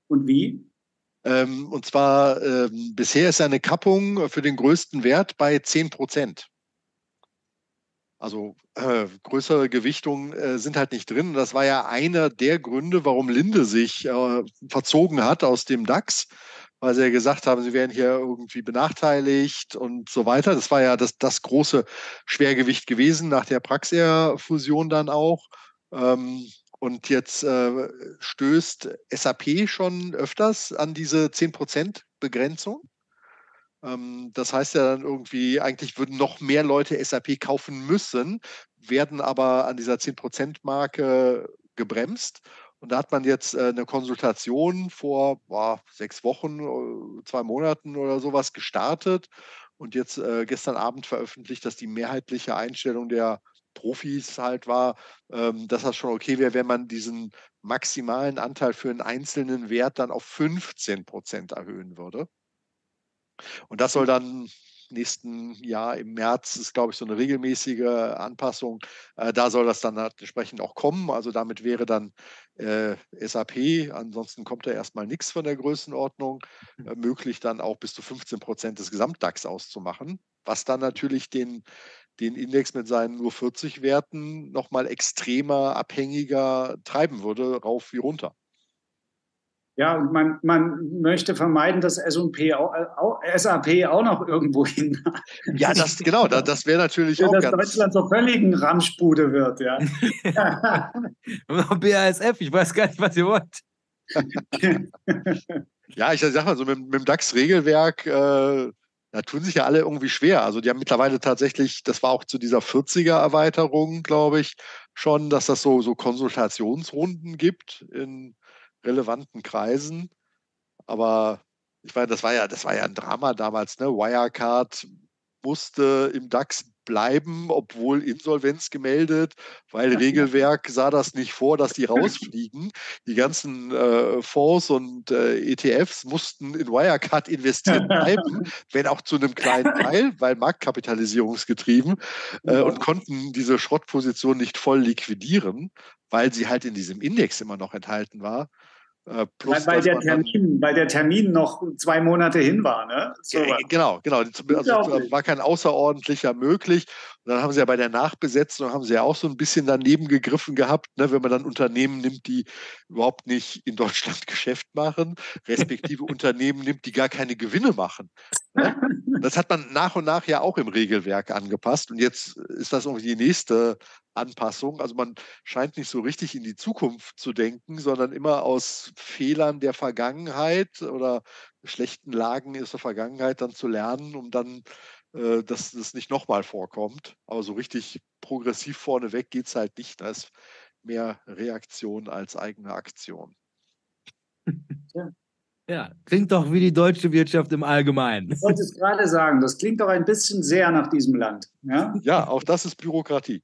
Und wie?
Ähm, und zwar, ähm, bisher ist eine Kappung für den größten Wert bei 10 Prozent. Also äh, größere Gewichtungen äh, sind halt nicht drin. Das war ja einer der Gründe, warum Linde sich äh, verzogen hat aus dem DAX, weil sie ja gesagt haben, sie wären hier irgendwie benachteiligt und so weiter. Das war ja das, das große Schwergewicht gewesen nach der Praxair-Fusion dann auch. Ähm, und jetzt äh, stößt SAP schon öfters an diese 10%-Begrenzung. Ähm, das heißt ja dann irgendwie, eigentlich würden noch mehr Leute SAP kaufen müssen, werden aber an dieser 10%-Marke gebremst. Und da hat man jetzt äh, eine Konsultation vor boah, sechs Wochen, äh, zwei Monaten oder sowas gestartet und jetzt äh, gestern Abend veröffentlicht, dass die mehrheitliche Einstellung der Profis halt war, ähm, dass das schon okay wäre, wenn man diesen maximalen Anteil für einen einzelnen Wert dann auf 15 Prozent erhöhen würde. Und das soll dann nächsten Jahr im März ist, glaube ich, so eine regelmäßige Anpassung. Äh, da soll das dann halt entsprechend auch kommen. Also damit wäre dann äh, SAP, ansonsten kommt da erstmal nichts von der Größenordnung, hm. äh, möglich dann auch bis zu 15 Prozent des Gesamtdax auszumachen, was dann natürlich den den Index mit seinen nur 40 Werten nochmal extremer, abhängiger treiben würde, rauf wie runter.
Ja, und man, man möchte vermeiden, dass S&P auch, auch, SAP auch noch irgendwo hin.
Ja, das, genau, das, das wäre natürlich ja, auch
dass ganz... Deutschland zur völligen Ramschbude wird, ja.
BASF, ich weiß gar nicht, was ihr wollt.
ja, ich sag mal so, mit, mit dem DAX-Regelwerk, äh, da tun sich ja alle irgendwie schwer. Also die haben mittlerweile tatsächlich, das war auch zu dieser 40er-Erweiterung, glaube ich, schon, dass das so, so Konsultationsrunden gibt in relevanten Kreisen. Aber ich meine, das war ja, das war ja ein Drama damals, ne? Wirecard musste im DAX bleiben, obwohl Insolvenz gemeldet, weil Regelwerk sah das nicht vor, dass die rausfliegen. Die ganzen äh, Fonds und äh, ETFs mussten in Wirecard investiert bleiben, wenn auch zu einem kleinen Teil, weil marktkapitalisierungsgetrieben äh, und konnten diese Schrottposition nicht voll liquidieren, weil sie halt in diesem Index immer noch enthalten war.
Äh, plus, weil, weil, der Termin, weil der Termin noch zwei Monate hin war, ne?
So ja, genau, genau. Also war kein außerordentlicher möglich. Und dann haben sie ja bei der Nachbesetzung haben sie ja auch so ein bisschen daneben gegriffen gehabt, ne, wenn man dann Unternehmen nimmt, die überhaupt nicht in Deutschland Geschäft machen, respektive Unternehmen nimmt, die gar keine Gewinne machen. Ne? Das hat man nach und nach ja auch im Regelwerk angepasst. Und jetzt ist das irgendwie die nächste Anpassung. Also man scheint nicht so richtig in die Zukunft zu denken, sondern immer aus Fehlern der Vergangenheit oder schlechten Lagen aus der Vergangenheit dann zu lernen, um dann, äh, dass das nicht nochmal vorkommt. Aber so richtig progressiv vorneweg geht es halt nicht. Da ist mehr Reaktion als eigene Aktion.
Ja. Ja, klingt doch wie die deutsche Wirtschaft im Allgemeinen.
Ich wollte es gerade sagen, das klingt doch ein bisschen sehr nach diesem Land. Ja,
ja auch das ist Bürokratie.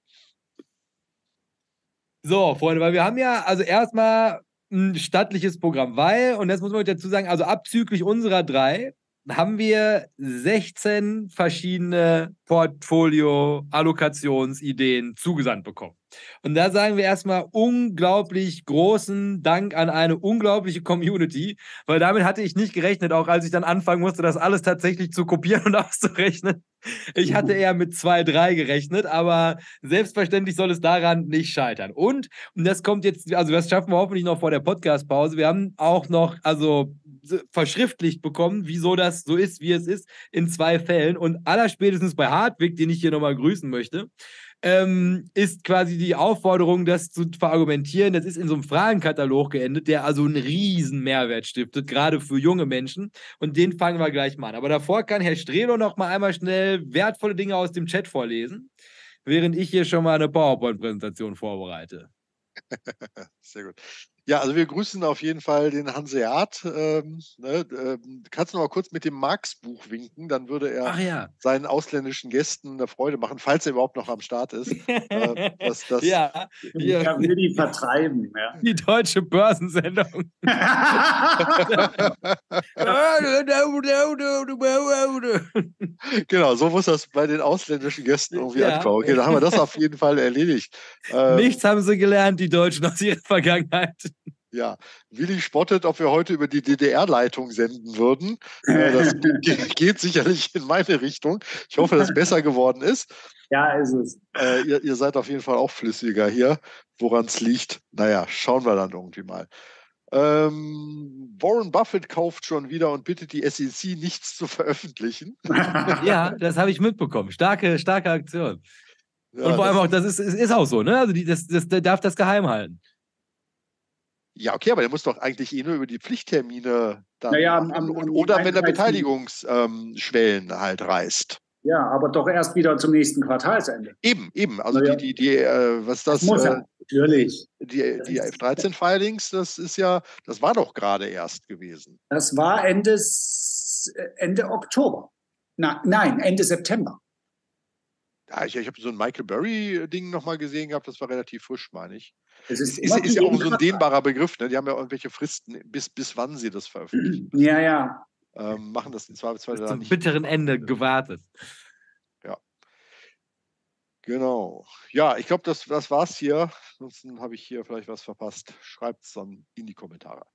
So, Freunde, weil wir haben ja also erstmal ein stattliches Programm, weil, und das muss man dazu sagen, also abzüglich unserer drei haben wir 16 verschiedene Portfolio-Allokationsideen zugesandt bekommen. Und da sagen wir erstmal unglaublich großen Dank an eine unglaubliche Community, weil damit hatte ich nicht gerechnet, auch als ich dann anfangen musste, das alles tatsächlich zu kopieren und auszurechnen. Ich hatte eher mit zwei, drei gerechnet, aber selbstverständlich soll es daran nicht scheitern. Und, und das kommt jetzt, also das schaffen wir hoffentlich noch vor der Podcast-Pause. Wir haben auch noch, also verschriftlicht bekommen, wieso das so ist, wie es ist, in zwei Fällen. Und allerspätestens bei Hardwick, den ich hier nochmal grüßen möchte, ähm, ist quasi die Aufforderung, das zu verargumentieren. Das ist in so einem Fragenkatalog geendet, der also einen riesen Mehrwert stiftet, gerade für junge Menschen. Und den fangen wir gleich mal an. Aber davor kann Herr Strelo noch mal einmal schnell wertvolle Dinge aus dem Chat vorlesen, während ich hier schon mal eine PowerPoint-Präsentation vorbereite.
Sehr gut. Ja, also wir grüßen auf jeden Fall den Hanseat. Ähm, ne, ähm, kannst du noch mal kurz mit dem Marx-Buch winken? Dann würde er
ja.
seinen ausländischen Gästen eine Freude machen, falls er überhaupt noch am Start ist.
äh, dass, dass ja,
ja. will die vertreiben. Ja.
Die deutsche Börsensendung.
genau, so muss das bei den ausländischen Gästen irgendwie ja. ankommen. Okay, dann haben wir das auf jeden Fall erledigt.
Ähm, Nichts haben sie gelernt, die Deutschen aus ihrer Vergangenheit.
Ja, Willi spottet, ob wir heute über die DDR-Leitung senden würden. Äh, das geht sicherlich in meine Richtung. Ich hoffe, dass es besser geworden ist.
Ja, ist es.
Äh, ihr, ihr, seid auf jeden Fall auch flüssiger hier. Woran es liegt, naja, schauen wir dann irgendwie mal. Ähm, Warren Buffett kauft schon wieder und bittet die SEC, nichts zu veröffentlichen.
ja, das habe ich mitbekommen. Starke, starke Aktion. Ja, und vor allem auch, das ist, ist auch so, ne? Also die, das, das, der darf das geheim halten.
Ja, okay, aber der muss doch eigentlich eh nur über die Pflichttermine dann.
Naja, am, am,
und, oder wenn er Beteiligungsschwellen ähm, halt reißt.
Ja, aber doch erst wieder zum nächsten Quartalsende.
Eben, eben. Also ja. die, die, die äh, was das?
das muss äh, natürlich.
Die, die F13-Filings, das ist ja, das war doch gerade erst gewesen.
Das war Ende, Ende Oktober. Na, nein, Ende September.
Ja, ich, ich habe so ein Michael Burry-Ding nochmal gesehen gehabt, das war relativ frisch, meine ich. Es ist, ist, ist ja auch so ein dehnbarer Begriff, ne? Die haben ja irgendwelche Fristen, bis, bis wann sie das veröffentlichen.
Ja, ja.
Ähm, machen das in Zweifelsfall
dann nicht. Zum bitteren Ende gewartet.
Ja. Genau. Ja, ich glaube, das, das war's hier. Ansonsten habe ich hier vielleicht was verpasst. Schreibt es dann in die Kommentare.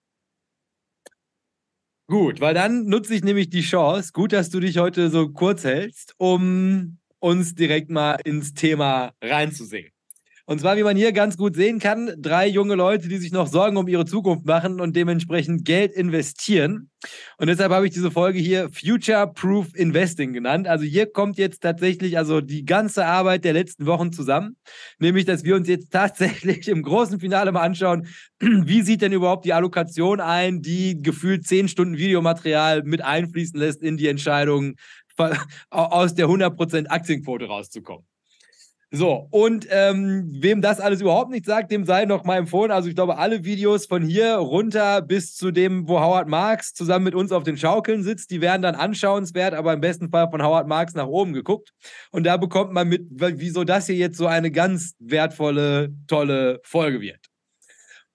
Gut, weil dann nutze ich nämlich die Chance, gut, dass du dich heute so kurz hältst, um uns direkt mal ins Thema reinzusingen. Und zwar, wie man hier ganz gut sehen kann, drei junge Leute, die sich noch Sorgen um ihre Zukunft machen und dementsprechend Geld investieren. Und deshalb habe ich diese Folge hier Future Proof Investing genannt. Also hier kommt jetzt tatsächlich also die ganze Arbeit der letzten Wochen zusammen. Nämlich, dass wir uns jetzt tatsächlich im großen Finale mal anschauen, wie sieht denn überhaupt die Allokation ein, die gefühlt zehn Stunden Videomaterial mit einfließen lässt in die Entscheidung, aus der 100% Aktienquote rauszukommen. So, und ähm, wem das alles überhaupt nicht sagt, dem sei noch mal empfohlen. Also, ich glaube, alle Videos von hier runter bis zu dem, wo Howard Marks zusammen mit uns auf den Schaukeln sitzt, die werden dann anschauenswert, aber im besten Fall von Howard Marks nach oben geguckt. Und da bekommt man mit, wieso das hier jetzt so eine ganz wertvolle, tolle Folge wird.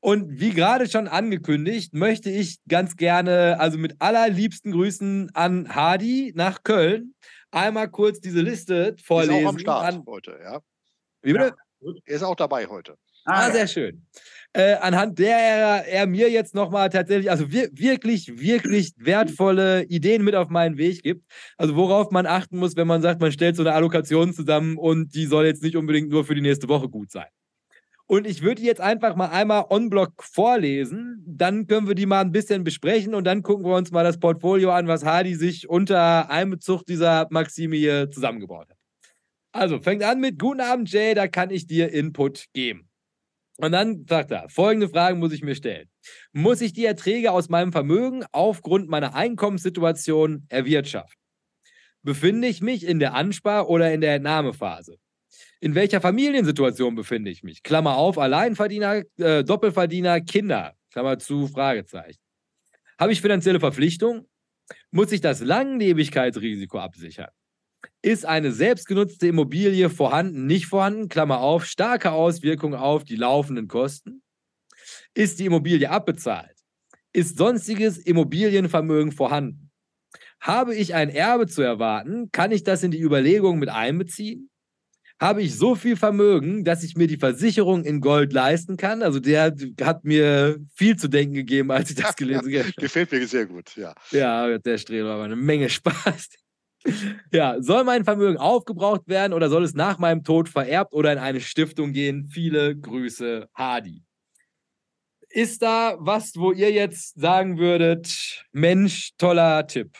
Und wie gerade schon angekündigt, möchte ich ganz gerne, also mit allerliebsten Grüßen an Hardy nach Köln, einmal kurz diese Liste vorlesen. Ist auch
am Start
an,
heute, ja.
Wie bitte?
Ja, er ist auch dabei heute.
Ah, ah sehr schön. Äh, anhand der er, er mir jetzt nochmal tatsächlich, also wir, wirklich, wirklich wertvolle Ideen mit auf meinen Weg gibt. Also worauf man achten muss, wenn man sagt, man stellt so eine Allokation zusammen und die soll jetzt nicht unbedingt nur für die nächste Woche gut sein. Und ich würde die jetzt einfach mal einmal on-block vorlesen. Dann können wir die mal ein bisschen besprechen und dann gucken wir uns mal das Portfolio an, was Hardy sich unter Einbezug dieser Maxime hier zusammengebaut hat. Also, fängt an mit Guten Abend, Jay, da kann ich dir Input geben. Und dann sagt er, folgende Fragen muss ich mir stellen. Muss ich die Erträge aus meinem Vermögen aufgrund meiner Einkommenssituation erwirtschaften? Befinde ich mich in der Anspar- oder in der Entnahmephase? In welcher Familiensituation befinde ich mich? Klammer auf, Alleinverdiener, äh, Doppelverdiener, Kinder. Klammer zu, Fragezeichen. Habe ich finanzielle Verpflichtungen? Muss ich das Langlebigkeitsrisiko absichern? Ist eine selbstgenutzte Immobilie vorhanden, nicht vorhanden? Klammer auf, starke Auswirkungen auf die laufenden Kosten. Ist die Immobilie abbezahlt? Ist sonstiges Immobilienvermögen vorhanden? Habe ich ein Erbe zu erwarten? Kann ich das in die Überlegungen mit einbeziehen? Habe ich so viel Vermögen, dass ich mir die Versicherung in Gold leisten kann? Also der hat mir viel zu denken gegeben, als ich das gelesen habe.
Gefällt mir sehr gut, ja.
Ja, der Strehl war eine Menge Spaß. Ja, soll mein Vermögen aufgebraucht werden oder soll es nach meinem Tod vererbt oder in eine Stiftung gehen? Viele Grüße, Hadi. Ist da was, wo ihr jetzt sagen würdet, Mensch, toller Tipp?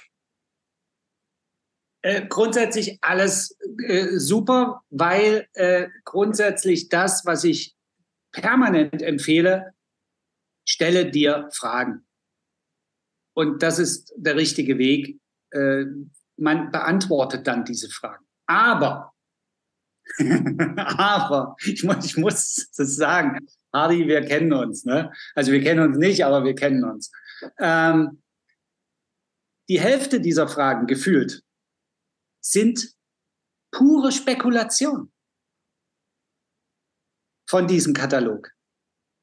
Äh, grundsätzlich alles äh, super, weil äh, grundsätzlich das, was ich permanent empfehle, stelle dir Fragen. Und das ist der richtige Weg. Man beantwortet dann diese Fragen. Aber, aber, ich muss, ich muss das sagen, Hardy, wir kennen uns. Ne? Also wir kennen uns nicht, aber wir kennen uns. Ähm, die Hälfte dieser Fragen gefühlt sind pure Spekulation von diesem Katalog.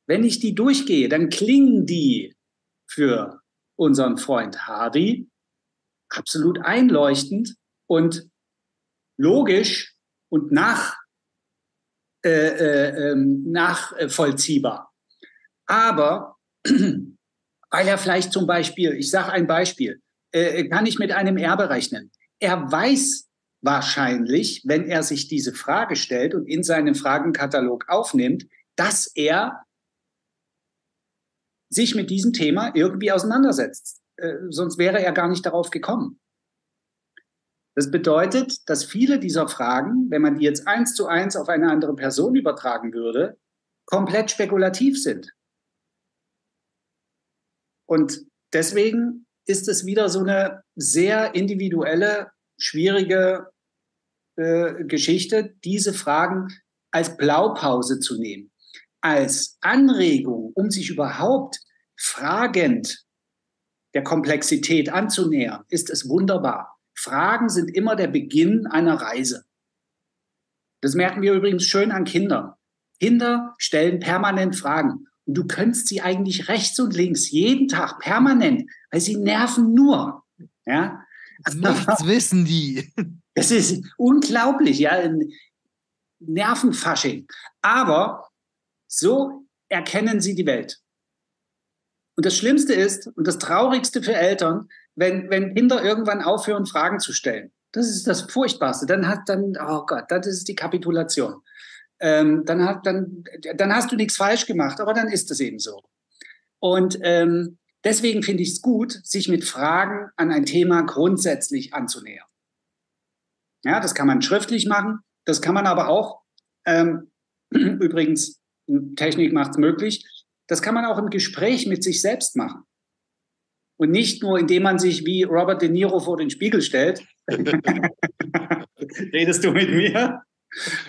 Wenn ich die durchgehe, dann klingen die für unseren Freund Hardy absolut einleuchtend und logisch und nach, äh, äh, ähm, nachvollziehbar. Aber weil er vielleicht zum Beispiel, ich sage ein Beispiel, äh, kann ich mit einem Erbe rechnen. Er weiß wahrscheinlich, wenn er sich diese Frage stellt und in seinen Fragenkatalog aufnimmt, dass er sich mit diesem Thema irgendwie auseinandersetzt. Äh, sonst wäre er gar nicht darauf gekommen. Das bedeutet, dass viele dieser Fragen, wenn man die jetzt eins zu eins auf eine andere Person übertragen würde, komplett spekulativ sind. Und deswegen ist es wieder so eine sehr individuelle, schwierige äh, Geschichte, diese Fragen als Blaupause zu nehmen, als Anregung, um sich überhaupt fragend der Komplexität anzunähern, ist es wunderbar. Fragen sind immer der Beginn einer Reise. Das merken wir übrigens schön an Kindern. Kinder stellen permanent Fragen. Und du könntest sie eigentlich rechts und links jeden Tag permanent, weil sie nerven nur. Ja?
Nichts wissen die.
Das ist unglaublich, ja. Nervenfasching. Aber so erkennen sie die Welt. Und das Schlimmste ist und das Traurigste für Eltern, wenn, wenn Kinder irgendwann aufhören, Fragen zu stellen. Das ist das Furchtbarste. Dann hat dann, oh Gott, das ist die Kapitulation. Ähm, dann, hat, dann, dann hast du nichts falsch gemacht, aber dann ist es eben so. Und ähm, deswegen finde ich es gut, sich mit Fragen an ein Thema grundsätzlich anzunähern. Ja, das kann man schriftlich machen, das kann man aber auch, ähm, übrigens, Technik macht es möglich, das kann man auch im Gespräch mit sich selbst machen. Und nicht nur, indem man sich wie Robert De Niro vor den Spiegel stellt. Redest du mit mir?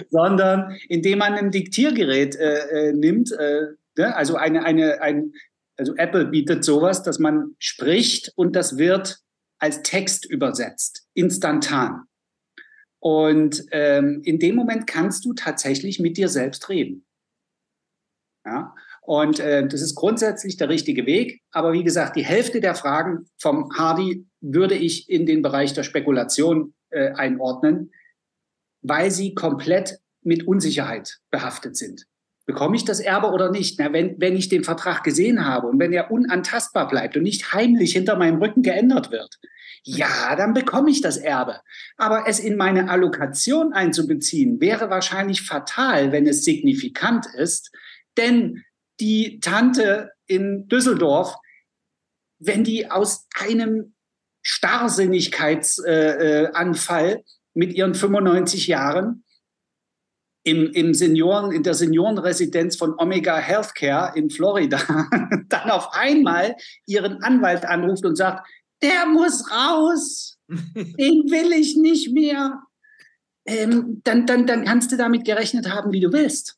Sondern indem man ein Diktiergerät äh, äh, nimmt, äh, ne? also eine, eine, ein, also Apple bietet sowas, dass man spricht und das wird als Text übersetzt, instantan. Und ähm, in dem Moment kannst du tatsächlich mit dir selbst reden. Ja? Und äh, das ist grundsätzlich der richtige Weg. Aber wie gesagt, die Hälfte der Fragen vom Hardy würde ich in den Bereich der Spekulation äh, einordnen, weil sie komplett mit Unsicherheit behaftet sind. Bekomme ich das Erbe oder nicht? Na, wenn, wenn ich den Vertrag gesehen habe und wenn er unantastbar bleibt und nicht heimlich hinter meinem Rücken geändert wird, ja, dann bekomme ich das Erbe. Aber es in meine Allokation einzubeziehen, wäre wahrscheinlich fatal, wenn es signifikant ist. Denn die Tante in Düsseldorf, wenn die aus einem Starrsinnigkeitsanfall äh, mit ihren 95 Jahren im, im Senioren, in der Seniorenresidenz von Omega Healthcare in Florida dann auf einmal ihren Anwalt anruft und sagt, der muss raus, den will ich nicht mehr. Ähm, dann, dann, dann kannst du damit gerechnet haben, wie du willst.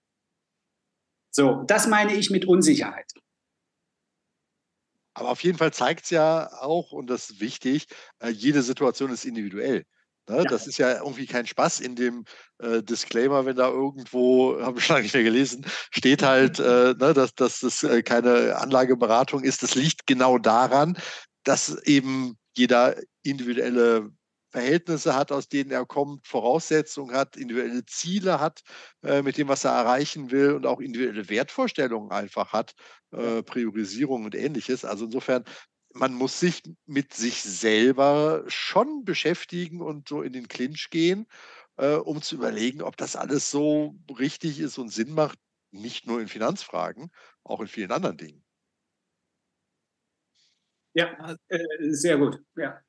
So, das meine ich mit Unsicherheit.
Aber auf jeden Fall zeigt es ja auch, und das ist wichtig, äh, jede Situation ist individuell. Ne? Ja. Das ist ja irgendwie kein Spaß in dem äh, Disclaimer, wenn da irgendwo, habe ich schon nicht mehr gelesen, steht halt, äh, ne, dass, dass das äh, keine Anlageberatung ist. Das liegt genau daran, dass eben jeder individuelle Verhältnisse hat, aus denen er kommt, Voraussetzungen hat, individuelle Ziele hat, äh, mit dem, was er erreichen will und auch individuelle Wertvorstellungen einfach hat, äh, Priorisierung und ähnliches. Also insofern, man muss sich mit sich selber schon beschäftigen und so in den Clinch gehen, äh, um zu überlegen, ob das alles so richtig ist und Sinn macht, nicht nur in Finanzfragen, auch in vielen anderen Dingen.
Ja, äh, sehr gut. Ja.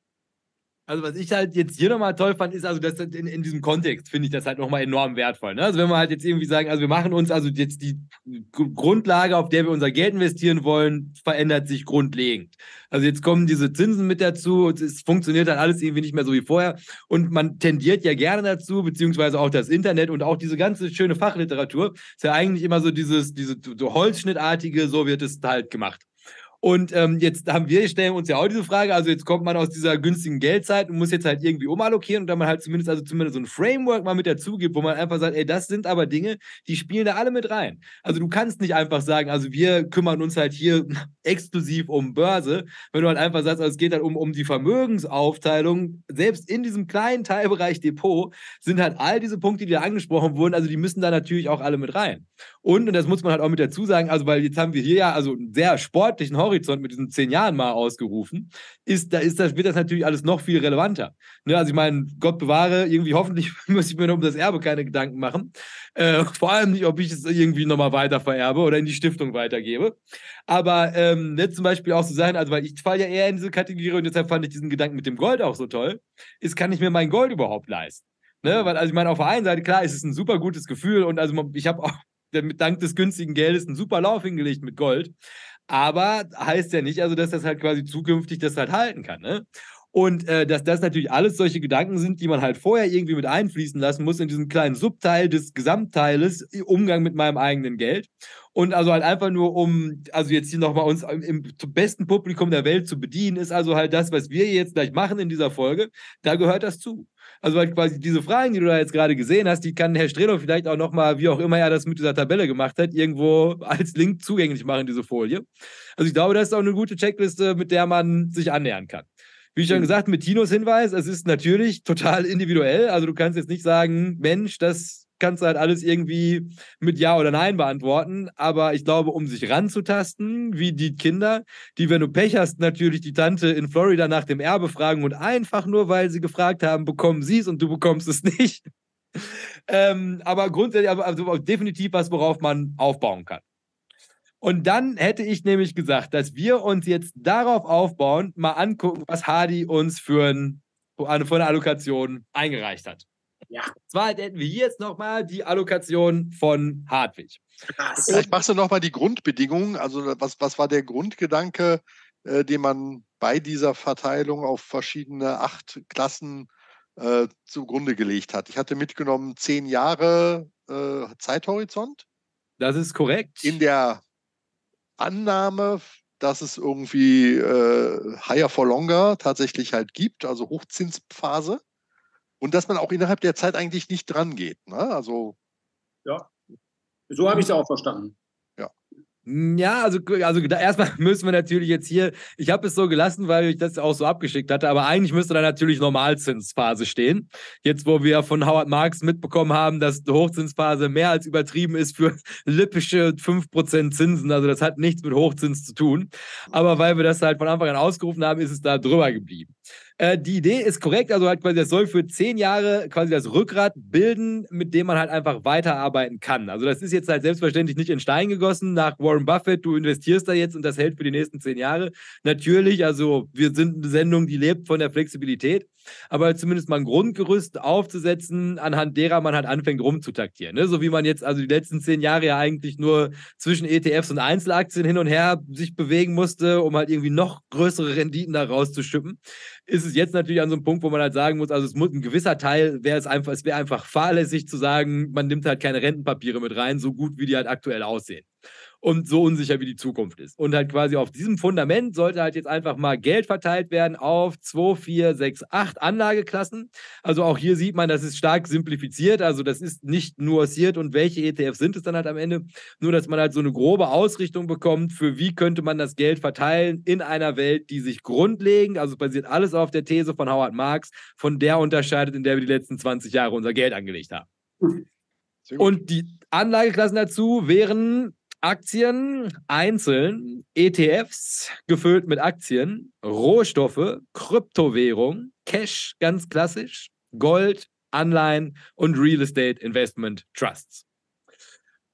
Also was ich halt jetzt hier nochmal toll fand, ist also das in, in diesem Kontext finde ich das halt nochmal enorm wertvoll. Ne? Also wenn wir halt jetzt irgendwie sagen, also wir machen uns also jetzt die Grundlage, auf der wir unser Geld investieren wollen, verändert sich grundlegend. Also jetzt kommen diese Zinsen mit dazu, es funktioniert dann alles irgendwie nicht mehr so wie vorher und man tendiert ja gerne dazu, beziehungsweise auch das Internet und auch diese ganze schöne Fachliteratur, ist ja eigentlich immer so dieses, diese so Holzschnittartige, so wird es halt gemacht. Und ähm, jetzt haben wir, stellen uns ja auch diese Frage, also jetzt kommt man aus dieser günstigen Geldzeit und muss jetzt halt irgendwie umallokieren und dann man halt zumindest, also zumindest so ein Framework mal mit dazu gibt, wo man einfach sagt, ey, das sind aber Dinge, die spielen da alle mit rein. Also du kannst nicht einfach sagen, also wir kümmern uns halt hier exklusiv um Börse, wenn du halt einfach sagst, also es geht halt um, um die Vermögensaufteilung, selbst in diesem kleinen Teilbereich Depot sind halt all diese Punkte, die da angesprochen wurden, also die müssen da natürlich auch alle mit rein. Und, und das muss man halt auch mit dazu sagen, also weil jetzt haben wir hier ja also einen sehr sportlichen Horizont, Horizont mit diesen zehn Jahren mal ausgerufen, ist, da ist das, wird das natürlich alles noch viel relevanter. Ne? Also ich meine, Gott bewahre, irgendwie hoffentlich muss ich mir noch um das Erbe keine Gedanken machen. Äh, vor allem nicht, ob ich es irgendwie nochmal weiter vererbe oder in die Stiftung weitergebe. Aber ähm, ne, zum Beispiel auch so sein, also weil ich falle ja eher in diese Kategorie und deshalb fand ich diesen Gedanken mit dem Gold auch so toll, ist, kann ich mir mein Gold überhaupt leisten? Ne? Weil, also ich meine, auf der einen Seite, klar, ist es ein super gutes Gefühl und also ich habe auch dank des günstigen Geldes einen super Lauf hingelegt mit Gold. Aber heißt ja nicht, also dass das halt quasi zukünftig das halt halten kann. Ne? Und äh, dass das natürlich alles solche Gedanken sind, die man halt vorher irgendwie mit einfließen lassen muss in diesen kleinen Subteil des Gesamtteiles, Umgang mit meinem eigenen Geld. Und also halt einfach nur, um, also jetzt hier nochmal uns im besten Publikum der Welt zu bedienen, ist also halt das, was wir jetzt gleich machen in dieser Folge, da gehört das zu. Also halt quasi diese Fragen, die du da jetzt gerade gesehen hast, die kann Herr Strelo vielleicht auch nochmal, wie auch immer er das mit dieser Tabelle gemacht hat, irgendwo als Link zugänglich machen, diese Folie. Also ich glaube, das ist auch eine gute Checkliste, mit der man sich annähern kann. Wie schon gesagt, mit Tinos Hinweis, es ist natürlich total individuell. Also du kannst jetzt nicht sagen, Mensch, das kannst du halt alles irgendwie mit Ja oder Nein beantworten. Aber ich glaube, um sich ranzutasten, wie die Kinder, die, wenn du Pech hast, natürlich die Tante in Florida nach dem Erbe fragen und einfach nur, weil sie gefragt haben, bekommen sie es und du bekommst es nicht. ähm, aber grundsätzlich, also definitiv was, worauf man aufbauen kann. Und dann hätte ich nämlich gesagt, dass wir uns jetzt darauf aufbauen, mal angucken, was Hardy uns für, ein, für eine Allokation eingereicht hat. Ja. Zwar hätten wir hier jetzt nochmal die Allokation von Hartwig.
Vielleicht machst du nochmal die Grundbedingungen. Also, was, was war der Grundgedanke, äh, den man bei dieser Verteilung auf verschiedene acht Klassen äh, zugrunde gelegt hat? Ich hatte mitgenommen zehn Jahre äh, Zeithorizont.
Das ist korrekt.
In der Annahme, dass es irgendwie äh, Higher for Longer tatsächlich halt gibt, also Hochzinsphase. Und dass man auch innerhalb der Zeit eigentlich nicht dran geht. Ne? Also,
ja, so habe ich es auch verstanden.
Ja, also, also erstmal müssen wir natürlich jetzt hier, ich habe es so gelassen, weil ich das auch so abgeschickt hatte, aber eigentlich müsste da natürlich Normalzinsphase stehen. Jetzt, wo wir von Howard Marks mitbekommen haben, dass die Hochzinsphase mehr als übertrieben ist für lippische 5% Zinsen, also das hat nichts mit Hochzins zu tun. Aber weil wir das halt von Anfang an ausgerufen haben, ist es da drüber geblieben. Äh, die Idee ist korrekt, also halt quasi, das soll für zehn Jahre quasi das Rückgrat bilden, mit dem man halt einfach weiterarbeiten kann. Also das ist jetzt halt selbstverständlich nicht in Stein gegossen nach Warren Buffett, du investierst da jetzt und das hält für die nächsten zehn Jahre. Natürlich, also wir sind eine Sendung, die lebt von der Flexibilität aber zumindest mal ein Grundgerüst aufzusetzen, anhand derer man halt anfängt rumzutaktieren. Ne? So wie man jetzt also die letzten zehn Jahre ja eigentlich nur zwischen ETFs und Einzelaktien hin und her sich bewegen musste, um halt irgendwie noch größere Renditen da rauszuschippen, ist es jetzt natürlich an so einem Punkt, wo man halt sagen muss, also es muss ein gewisser Teil wäre es einfach, es wäre einfach fahrlässig zu sagen, man nimmt halt keine Rentenpapiere mit rein, so gut wie die halt aktuell aussehen und so unsicher wie die Zukunft ist. Und halt quasi auf diesem Fundament sollte halt jetzt einfach mal Geld verteilt werden auf 2, 4, 6, 8 Anlageklassen. Also auch hier sieht man, das ist stark simplifiziert. Also das ist nicht nuanciert und welche ETFs sind es dann halt am Ende. Nur, dass man halt so eine grobe Ausrichtung bekommt, für wie könnte man das Geld verteilen in einer Welt, die sich grundlegend, also basiert alles auf der These von Howard Marks, von der unterscheidet, in der wir die letzten 20 Jahre unser Geld angelegt haben. Und die Anlageklassen dazu wären Aktien einzeln, ETFs gefüllt mit Aktien, Rohstoffe, Kryptowährung, Cash ganz klassisch, Gold, Anleihen und Real Estate Investment Trusts.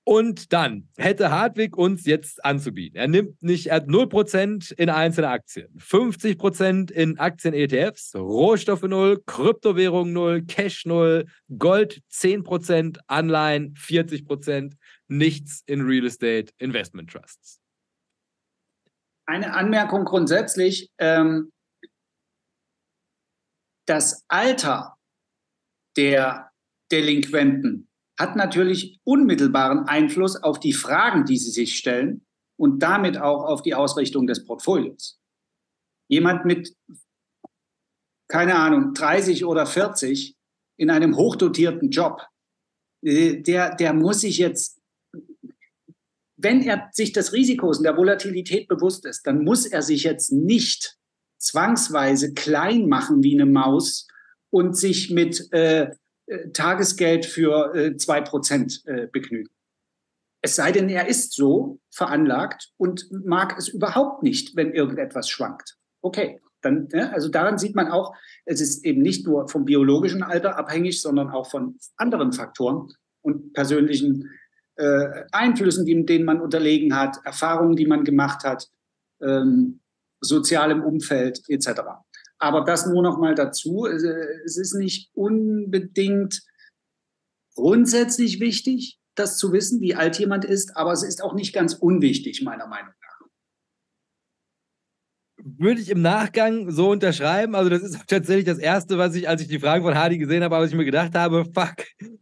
Und dann hätte Hartwig uns jetzt anzubieten. Er nimmt nicht, er hat 0% in einzelne Aktien, 50% in Aktien-ETFs, Rohstoffe 0, Kryptowährung 0, Cash 0, Gold 10%, Anleihen 40%, nichts in Real Estate Investment Trusts.
Eine Anmerkung grundsätzlich. Ähm, das Alter der Delinquenten hat natürlich unmittelbaren Einfluss auf die Fragen, die sie sich stellen und damit auch auf die Ausrichtung des Portfolios. Jemand mit, keine Ahnung, 30 oder 40 in einem hochdotierten Job, äh, der, der muss sich jetzt wenn er sich des Risikos und der Volatilität bewusst ist, dann muss er sich jetzt nicht zwangsweise klein machen wie eine Maus und sich mit äh, äh Tagesgeld für äh, 2% äh, begnügen. Es sei denn, er ist so veranlagt und mag es überhaupt nicht, wenn irgendetwas schwankt. Okay, dann, ne, also daran sieht man auch, es ist eben nicht nur vom biologischen Alter abhängig, sondern auch von anderen Faktoren und persönlichen äh, Einflüssen, die, denen man unterlegen hat, Erfahrungen, die man gemacht hat, ähm, sozialem Umfeld etc. Aber das nur noch mal dazu. Es ist nicht unbedingt grundsätzlich wichtig, das zu wissen, wie alt jemand ist, aber es ist auch nicht ganz unwichtig, meiner Meinung nach
würde ich im Nachgang so unterschreiben. Also, das ist tatsächlich das Erste, was ich, als ich die Fragen von Hardy gesehen habe, was ich mir gedacht habe, fuck,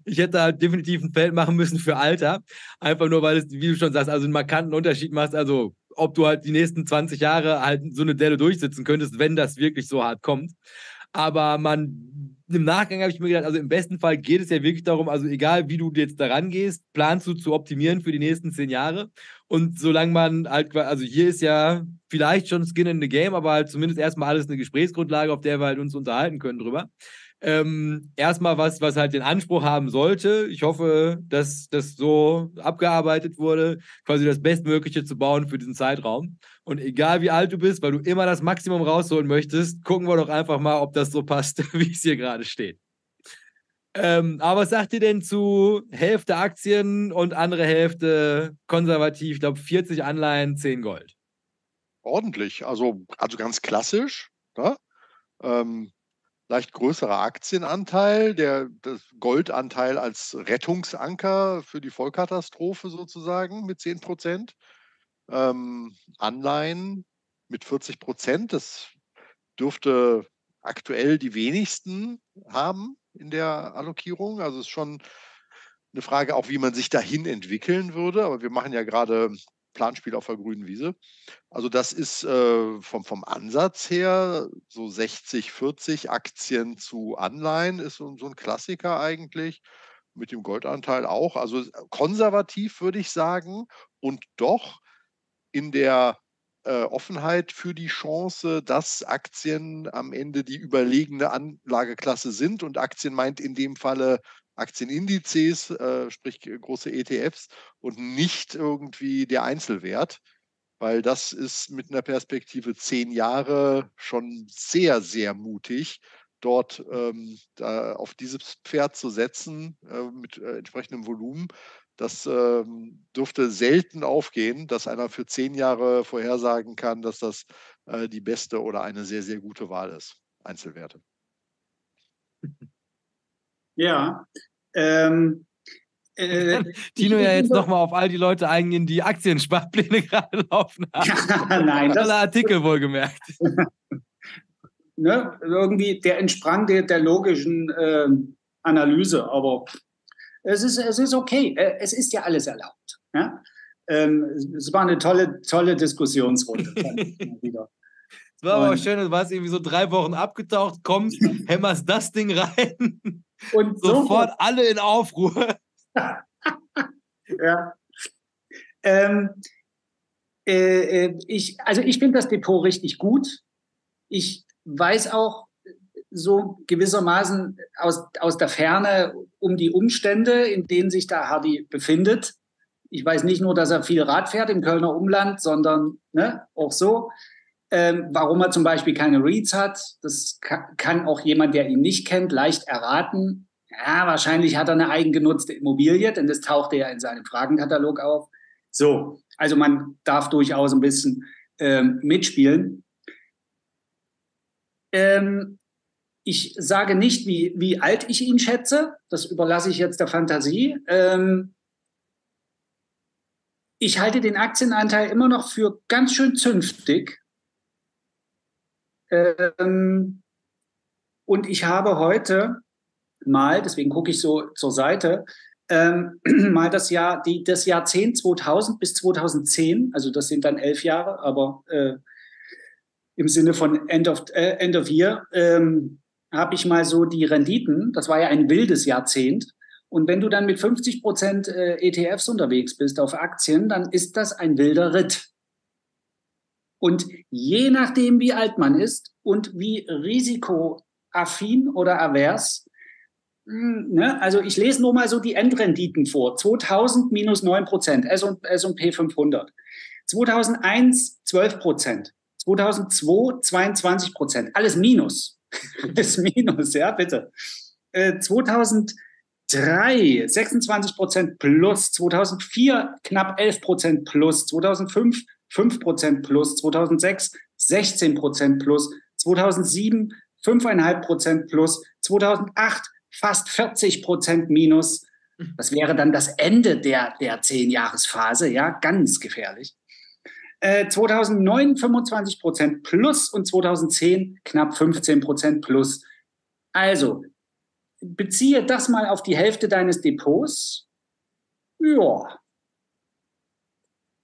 ich hätte halt definitiv ein Feld machen müssen für Alter. Einfach nur, weil es, wie du schon sagst, also einen markanten Unterschied machst. Also, ob du halt die nächsten 20 Jahre halt so eine Delle durchsitzen könntest, wenn das wirklich so hart kommt. Aber man im Nachgang habe ich mir gedacht, also im besten Fall geht es ja wirklich darum, also egal wie du jetzt daran gehst, planst du zu optimieren für die nächsten zehn Jahre. Und solange man halt, also hier ist ja vielleicht schon Skin in the Game, aber halt zumindest erstmal alles eine Gesprächsgrundlage, auf der wir halt uns unterhalten können drüber. Ähm, erstmal was, was halt den Anspruch haben sollte. Ich hoffe, dass das so abgearbeitet wurde, quasi das Bestmögliche zu bauen für diesen Zeitraum. Und egal wie alt du bist, weil du immer das Maximum rausholen möchtest, gucken wir doch einfach mal, ob das so passt, wie es hier gerade steht. Ähm, aber was sagt ihr denn zu Hälfte Aktien und andere Hälfte konservativ? Ich glaube 40 Anleihen, 10 Gold.
Ordentlich, also, also ganz klassisch. Ne? Ähm, leicht größerer Aktienanteil, der das Goldanteil als Rettungsanker für die Vollkatastrophe sozusagen mit 10 Prozent. Ähm, Anleihen mit 40 Prozent, das dürfte aktuell die wenigsten haben in der Allokierung. Also es ist schon eine Frage auch, wie man sich dahin entwickeln würde. Aber wir machen ja gerade Planspiel auf der grünen Wiese. Also das ist äh, vom, vom Ansatz her so 60, 40 Aktien zu Anleihen ist so, so ein Klassiker eigentlich. Mit dem Goldanteil auch. Also konservativ würde ich sagen. Und doch in der äh, Offenheit für die Chance, dass Aktien am Ende die überlegene Anlageklasse sind. Und Aktien meint in dem Falle Aktienindizes, äh, sprich große ETFs und nicht irgendwie der Einzelwert, weil das ist mit einer Perspektive zehn Jahre schon sehr, sehr mutig, dort ähm, auf dieses Pferd zu setzen äh, mit äh, entsprechendem Volumen. Das ähm, dürfte selten aufgehen, dass einer für zehn Jahre vorhersagen kann, dass das äh, die beste oder eine sehr, sehr gute Wahl ist. Einzelwerte.
Ja. Ähm,
äh, Tino ja jetzt nochmal auf all die Leute eingehen, die Aktiensparpläne gerade laufen
haben. Nein,
das Artikel wohlgemerkt.
ne, irgendwie, der entsprang der, der logischen äh, Analyse, aber es ist, es ist okay. Äh, es ist ja alles erlaubt. Ja? Ähm, es war eine tolle, tolle Diskussionsrunde.
Es war aber auch schön, du warst irgendwie so drei Wochen abgetaucht, kommst, hämmerst das Ding rein und sofort so alle in Aufruhr.
ja. Ähm, äh, äh, ich, also ich finde das Depot richtig gut. Ich weiß auch so gewissermaßen aus, aus der Ferne um die Umstände, in denen sich da Hardy befindet. Ich weiß nicht nur, dass er viel Rad fährt im Kölner Umland, sondern ne, auch so. Ähm, warum er zum Beispiel keine Reads hat, das kann auch jemand, der ihn nicht kennt, leicht erraten. Ja, wahrscheinlich hat er eine eigengenutzte Immobilie, denn das tauchte ja in seinem Fragenkatalog auf. So, also man darf durchaus ein bisschen ähm, mitspielen. Ähm, ich sage nicht, wie, wie alt ich ihn schätze. Das überlasse ich jetzt der Fantasie. Ähm, ich halte den Aktienanteil immer noch für ganz schön zünftig. Ähm, und ich habe heute mal, deswegen gucke ich so zur Seite, ähm, mal das Jahr, die, das Jahrzehnt 2000 bis 2010, also das sind dann elf Jahre, aber äh, im Sinne von End of, äh, End of Year, ähm, habe ich mal so die Renditen, das war ja ein wildes Jahrzehnt, und wenn du dann mit 50 Prozent äh, ETFs unterwegs bist auf Aktien, dann ist das ein wilder Ritt. Und je nachdem, wie alt man ist und wie risikoaffin oder avers, hm, ne, also ich lese nur mal so die Endrenditen vor. 2000 minus 9 Prozent, S&P 500. 2001 12 Prozent. 2002 22 Prozent. Alles Minus. Alles Minus, ja, bitte. Äh, 2003 26 Prozent plus. 2004 knapp 11 Prozent plus. 2005 5 Prozent plus, 2006 16 Prozent plus, 2007 5,5 Prozent plus, 2008 fast 40 Prozent minus. Das wäre dann das Ende der, der 10-Jahres-Phase, ja, ganz gefährlich. Äh, 2009 25 Prozent plus und 2010 knapp 15 Prozent plus. Also, beziehe das mal auf die Hälfte deines Depots. Ja,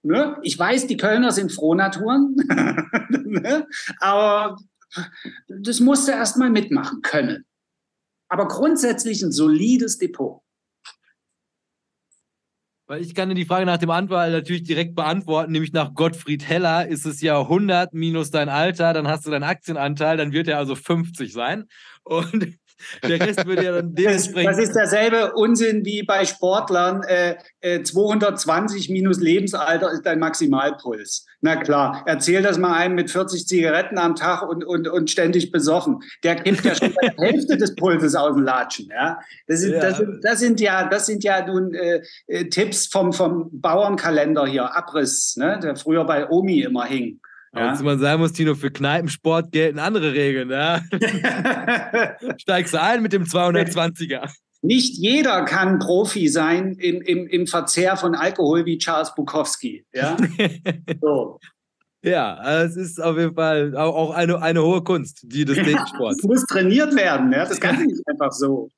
Ne? Ich weiß, die Kölner sind Frohnaturen, ne? aber das musst du erstmal mitmachen können. Aber grundsätzlich ein solides Depot.
Weil ich kann dir die Frage nach dem Anwalt natürlich direkt beantworten, nämlich nach Gottfried Heller ist es ja 100 minus dein Alter, dann hast du deinen Aktienanteil, dann wird er also 50 sein. Und der Rest würde ja dann dementsprechend.
Das, das ist derselbe Unsinn wie bei Sportlern. Äh, äh, 220 minus Lebensalter ist dein Maximalpuls. Na klar, erzähl das mal einem mit 40 Zigaretten am Tag und, und, und ständig besoffen. Der kippt ja schon die Hälfte des Pulses aus dem Latschen. Ja? Das, ist, ja. Das, sind, das, sind ja, das sind ja nun äh, äh, Tipps vom, vom Bauernkalender hier, Abriss, ne? der früher bei Omi immer hing.
Ja. Was man sagen muss, Tino, für Kneipensport gelten andere Regeln. Ja? Steigst du ein mit dem 220er.
Nicht jeder kann Profi sein im, im, im Verzehr von Alkohol wie Charles Bukowski. Ja,
so. ja es ist auf jeden Fall auch eine, eine hohe Kunst, die des ja, Sports.
Das muss trainiert werden. Ja? Das kann nicht einfach so.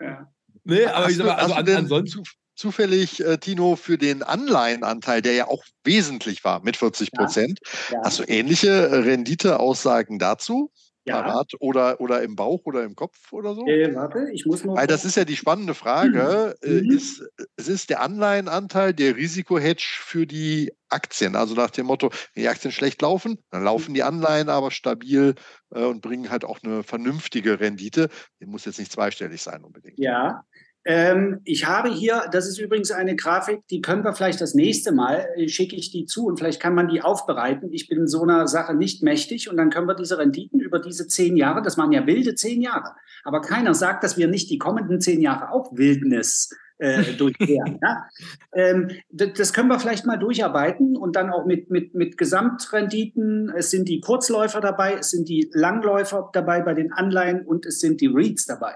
Ja. Nee, aber ich sag mal, also ansonsten zufällig, äh, Tino, für den Anleihenanteil, der ja auch wesentlich war mit 40 Prozent. Ja, ja. Hast du ähnliche äh, Renditeaussagen dazu? Ja. Parat oder, oder im Bauch oder im Kopf oder so?
Äh, warte, ich muss noch.
Weil das ist ja die spannende Frage. Äh, mhm. Ist, es ist der Anleihenanteil der Risikohedge für die Aktien. Also nach dem Motto, wenn die Aktien schlecht laufen, dann laufen die Anleihen aber stabil äh, und bringen halt auch eine vernünftige Rendite. Die muss jetzt nicht zweistellig sein unbedingt.
Ja, ähm, ich habe hier, das ist übrigens eine Grafik, die können wir vielleicht das nächste Mal, äh, schicke ich die zu und vielleicht kann man die aufbereiten. Ich bin in so einer Sache nicht mächtig und dann können wir diese Renditen über diese zehn Jahre, das waren ja wilde zehn Jahre, aber keiner sagt, dass wir nicht die kommenden zehn Jahre auch Wildnis äh, durchqueren. ja? ähm, das können wir vielleicht mal durcharbeiten und dann auch mit, mit, mit Gesamtrenditen. Es sind die Kurzläufer dabei, es sind die Langläufer dabei bei den Anleihen und es sind die REITs dabei.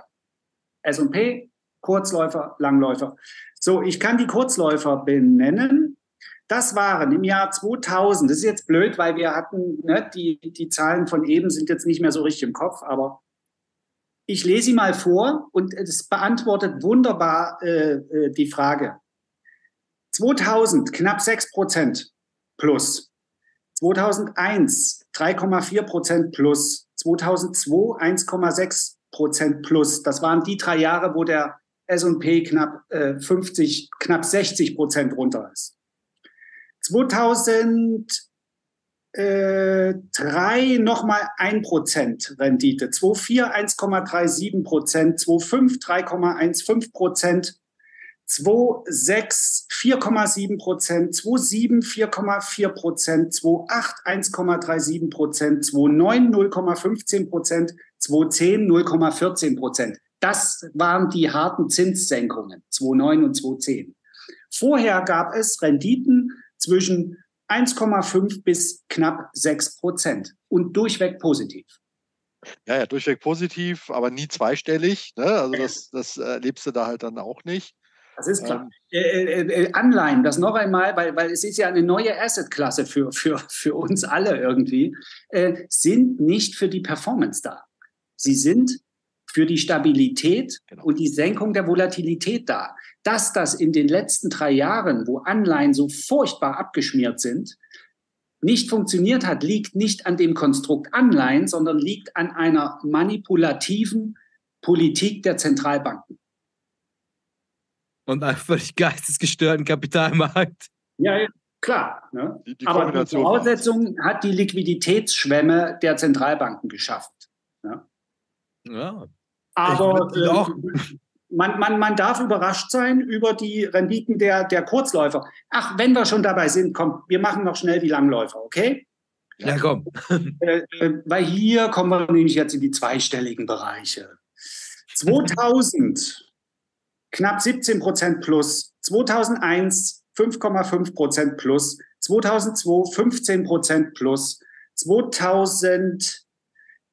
S&P, Kurzläufer, Langläufer. So, ich kann die Kurzläufer benennen. Das waren im Jahr 2000, das ist jetzt blöd, weil wir hatten, ne, die, die Zahlen von eben sind jetzt nicht mehr so richtig im Kopf, aber ich lese sie mal vor und es beantwortet wunderbar äh, äh die Frage. 2000 knapp 6 Prozent plus. 2001 3,4 Prozent plus. 2002 1,6 Prozent plus. Das waren die drei Jahre, wo der S&P knapp äh, 50, knapp 60 Prozent runter ist. 2003 nochmal 1 Prozent Rendite, 2004 1,37 Prozent, 2005 3,15 Prozent, 2006 4,7 Prozent, 2007 4,4 Prozent, 2008 1,37 Prozent, 2009 0,15 Prozent, 2010 0,14 Prozent. Das waren die harten Zinssenkungen 2009 und 2010. Vorher gab es Renditen zwischen 1,5 bis knapp 6 Prozent und durchweg positiv.
Ja, ja, durchweg positiv, aber nie zweistellig. Ne? Also das, das erlebst du da halt dann auch nicht.
Das ist klar. Ähm, äh, äh, äh, Anleihen, das noch einmal, weil, weil es ist ja eine neue Assetklasse für, für, für uns alle irgendwie, äh, sind nicht für die Performance da. Sie sind für die Stabilität genau. und die Senkung der Volatilität da. Dass das in den letzten drei Jahren, wo Anleihen so furchtbar abgeschmiert sind, nicht funktioniert hat, liegt nicht an dem Konstrukt Anleihen, sondern liegt an einer manipulativen Politik der Zentralbanken.
Und einem völlig geistesgestörten Kapitalmarkt.
Ja, klar. Ne? Die, die Aber die Voraussetzung hat die Liquiditätsschwemme der Zentralbanken geschaffen. Ja. ja. Aber äh, man, man, man darf überrascht sein über die Renditen der, der Kurzläufer. Ach, wenn wir schon dabei sind, komm, wir machen noch schnell die Langläufer, okay?
Ja, komm.
Äh, äh, weil hier kommen wir nämlich jetzt in die zweistelligen Bereiche. 2000 knapp 17 Prozent plus, 2001 5,5 Prozent plus, 2002 15 Prozent plus, 2000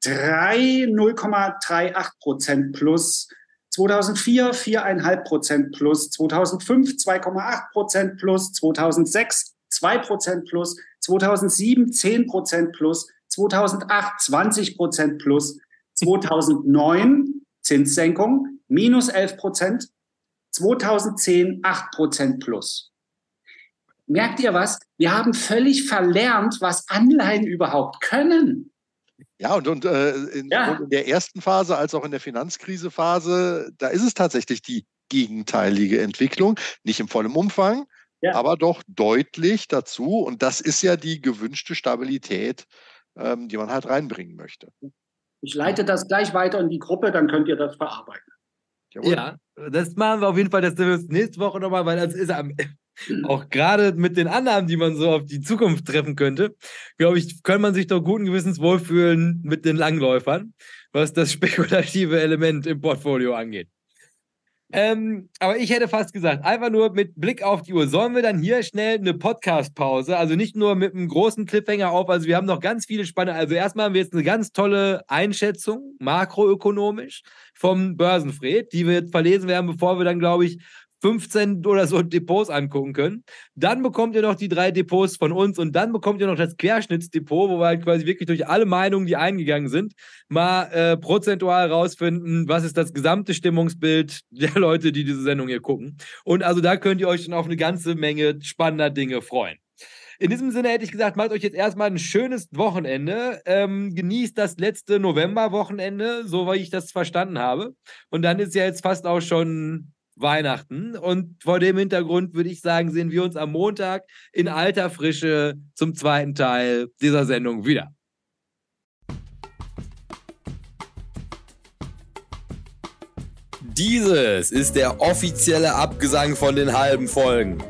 3 0,38 Prozent plus, 2004 4,5 Prozent plus, 2005 2,8 Prozent plus, 2006 2 Prozent plus, 2007 10 Prozent plus, 2008 20 Prozent plus, 2009 Zinssenkung minus 11 Prozent, 2010 8 Prozent plus. Merkt ihr was? Wir haben völlig verlernt, was Anleihen überhaupt können.
Ja, und, und äh, in, ja. in, der ersten Phase als auch in der Finanzkrisephase, da ist es tatsächlich die gegenteilige Entwicklung. Nicht im vollen Umfang, ja. aber doch deutlich dazu. Und das ist ja die gewünschte Stabilität, ähm, die man halt reinbringen möchte.
Ich leite das gleich weiter in die Gruppe, dann könnt ihr das verarbeiten.
Jawohl. Ja, das machen wir auf jeden Fall, das nächste Woche nochmal, weil das ist am, auch gerade mit den Annahmen, die man so auf die Zukunft treffen könnte, glaube ich, kann man sich doch guten Gewissens wohlfühlen mit den Langläufern, was das spekulative Element im Portfolio angeht. Ähm, aber ich hätte fast gesagt, einfach nur mit Blick auf die Uhr. Sollen wir dann hier schnell eine Podcast-Pause? Also nicht nur mit einem großen Cliffhanger auf, also wir haben noch ganz viele spannende. Also erstmal haben wir jetzt eine ganz tolle Einschätzung, makroökonomisch, vom Börsenfred, die wir jetzt verlesen werden, bevor wir dann, glaube ich, 15 oder so Depots angucken können. Dann bekommt ihr noch die drei Depots von uns und dann bekommt ihr noch das Querschnittsdepot, wo wir halt quasi wirklich durch alle Meinungen, die eingegangen sind, mal äh, prozentual rausfinden, was ist das gesamte Stimmungsbild der Leute, die diese Sendung hier gucken. Und also da könnt ihr euch schon auf eine ganze Menge spannender Dinge freuen. In diesem Sinne hätte ich gesagt, macht euch jetzt erstmal ein schönes Wochenende. Ähm, genießt das letzte November-Wochenende, so wie ich das verstanden habe. Und dann ist ja jetzt fast auch schon Weihnachten. Und vor dem Hintergrund würde ich sagen, sehen wir uns am Montag in alter Frische zum zweiten Teil dieser Sendung wieder.
Dieses ist der offizielle Abgesang von den halben Folgen.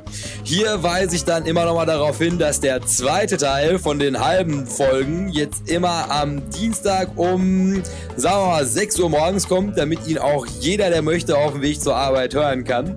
Hier weise ich dann immer noch mal darauf hin, dass der zweite Teil von den halben Folgen jetzt immer am Dienstag um, sagen wir mal, 6 Uhr morgens kommt, damit ihn auch jeder, der möchte, auf dem Weg zur Arbeit hören kann.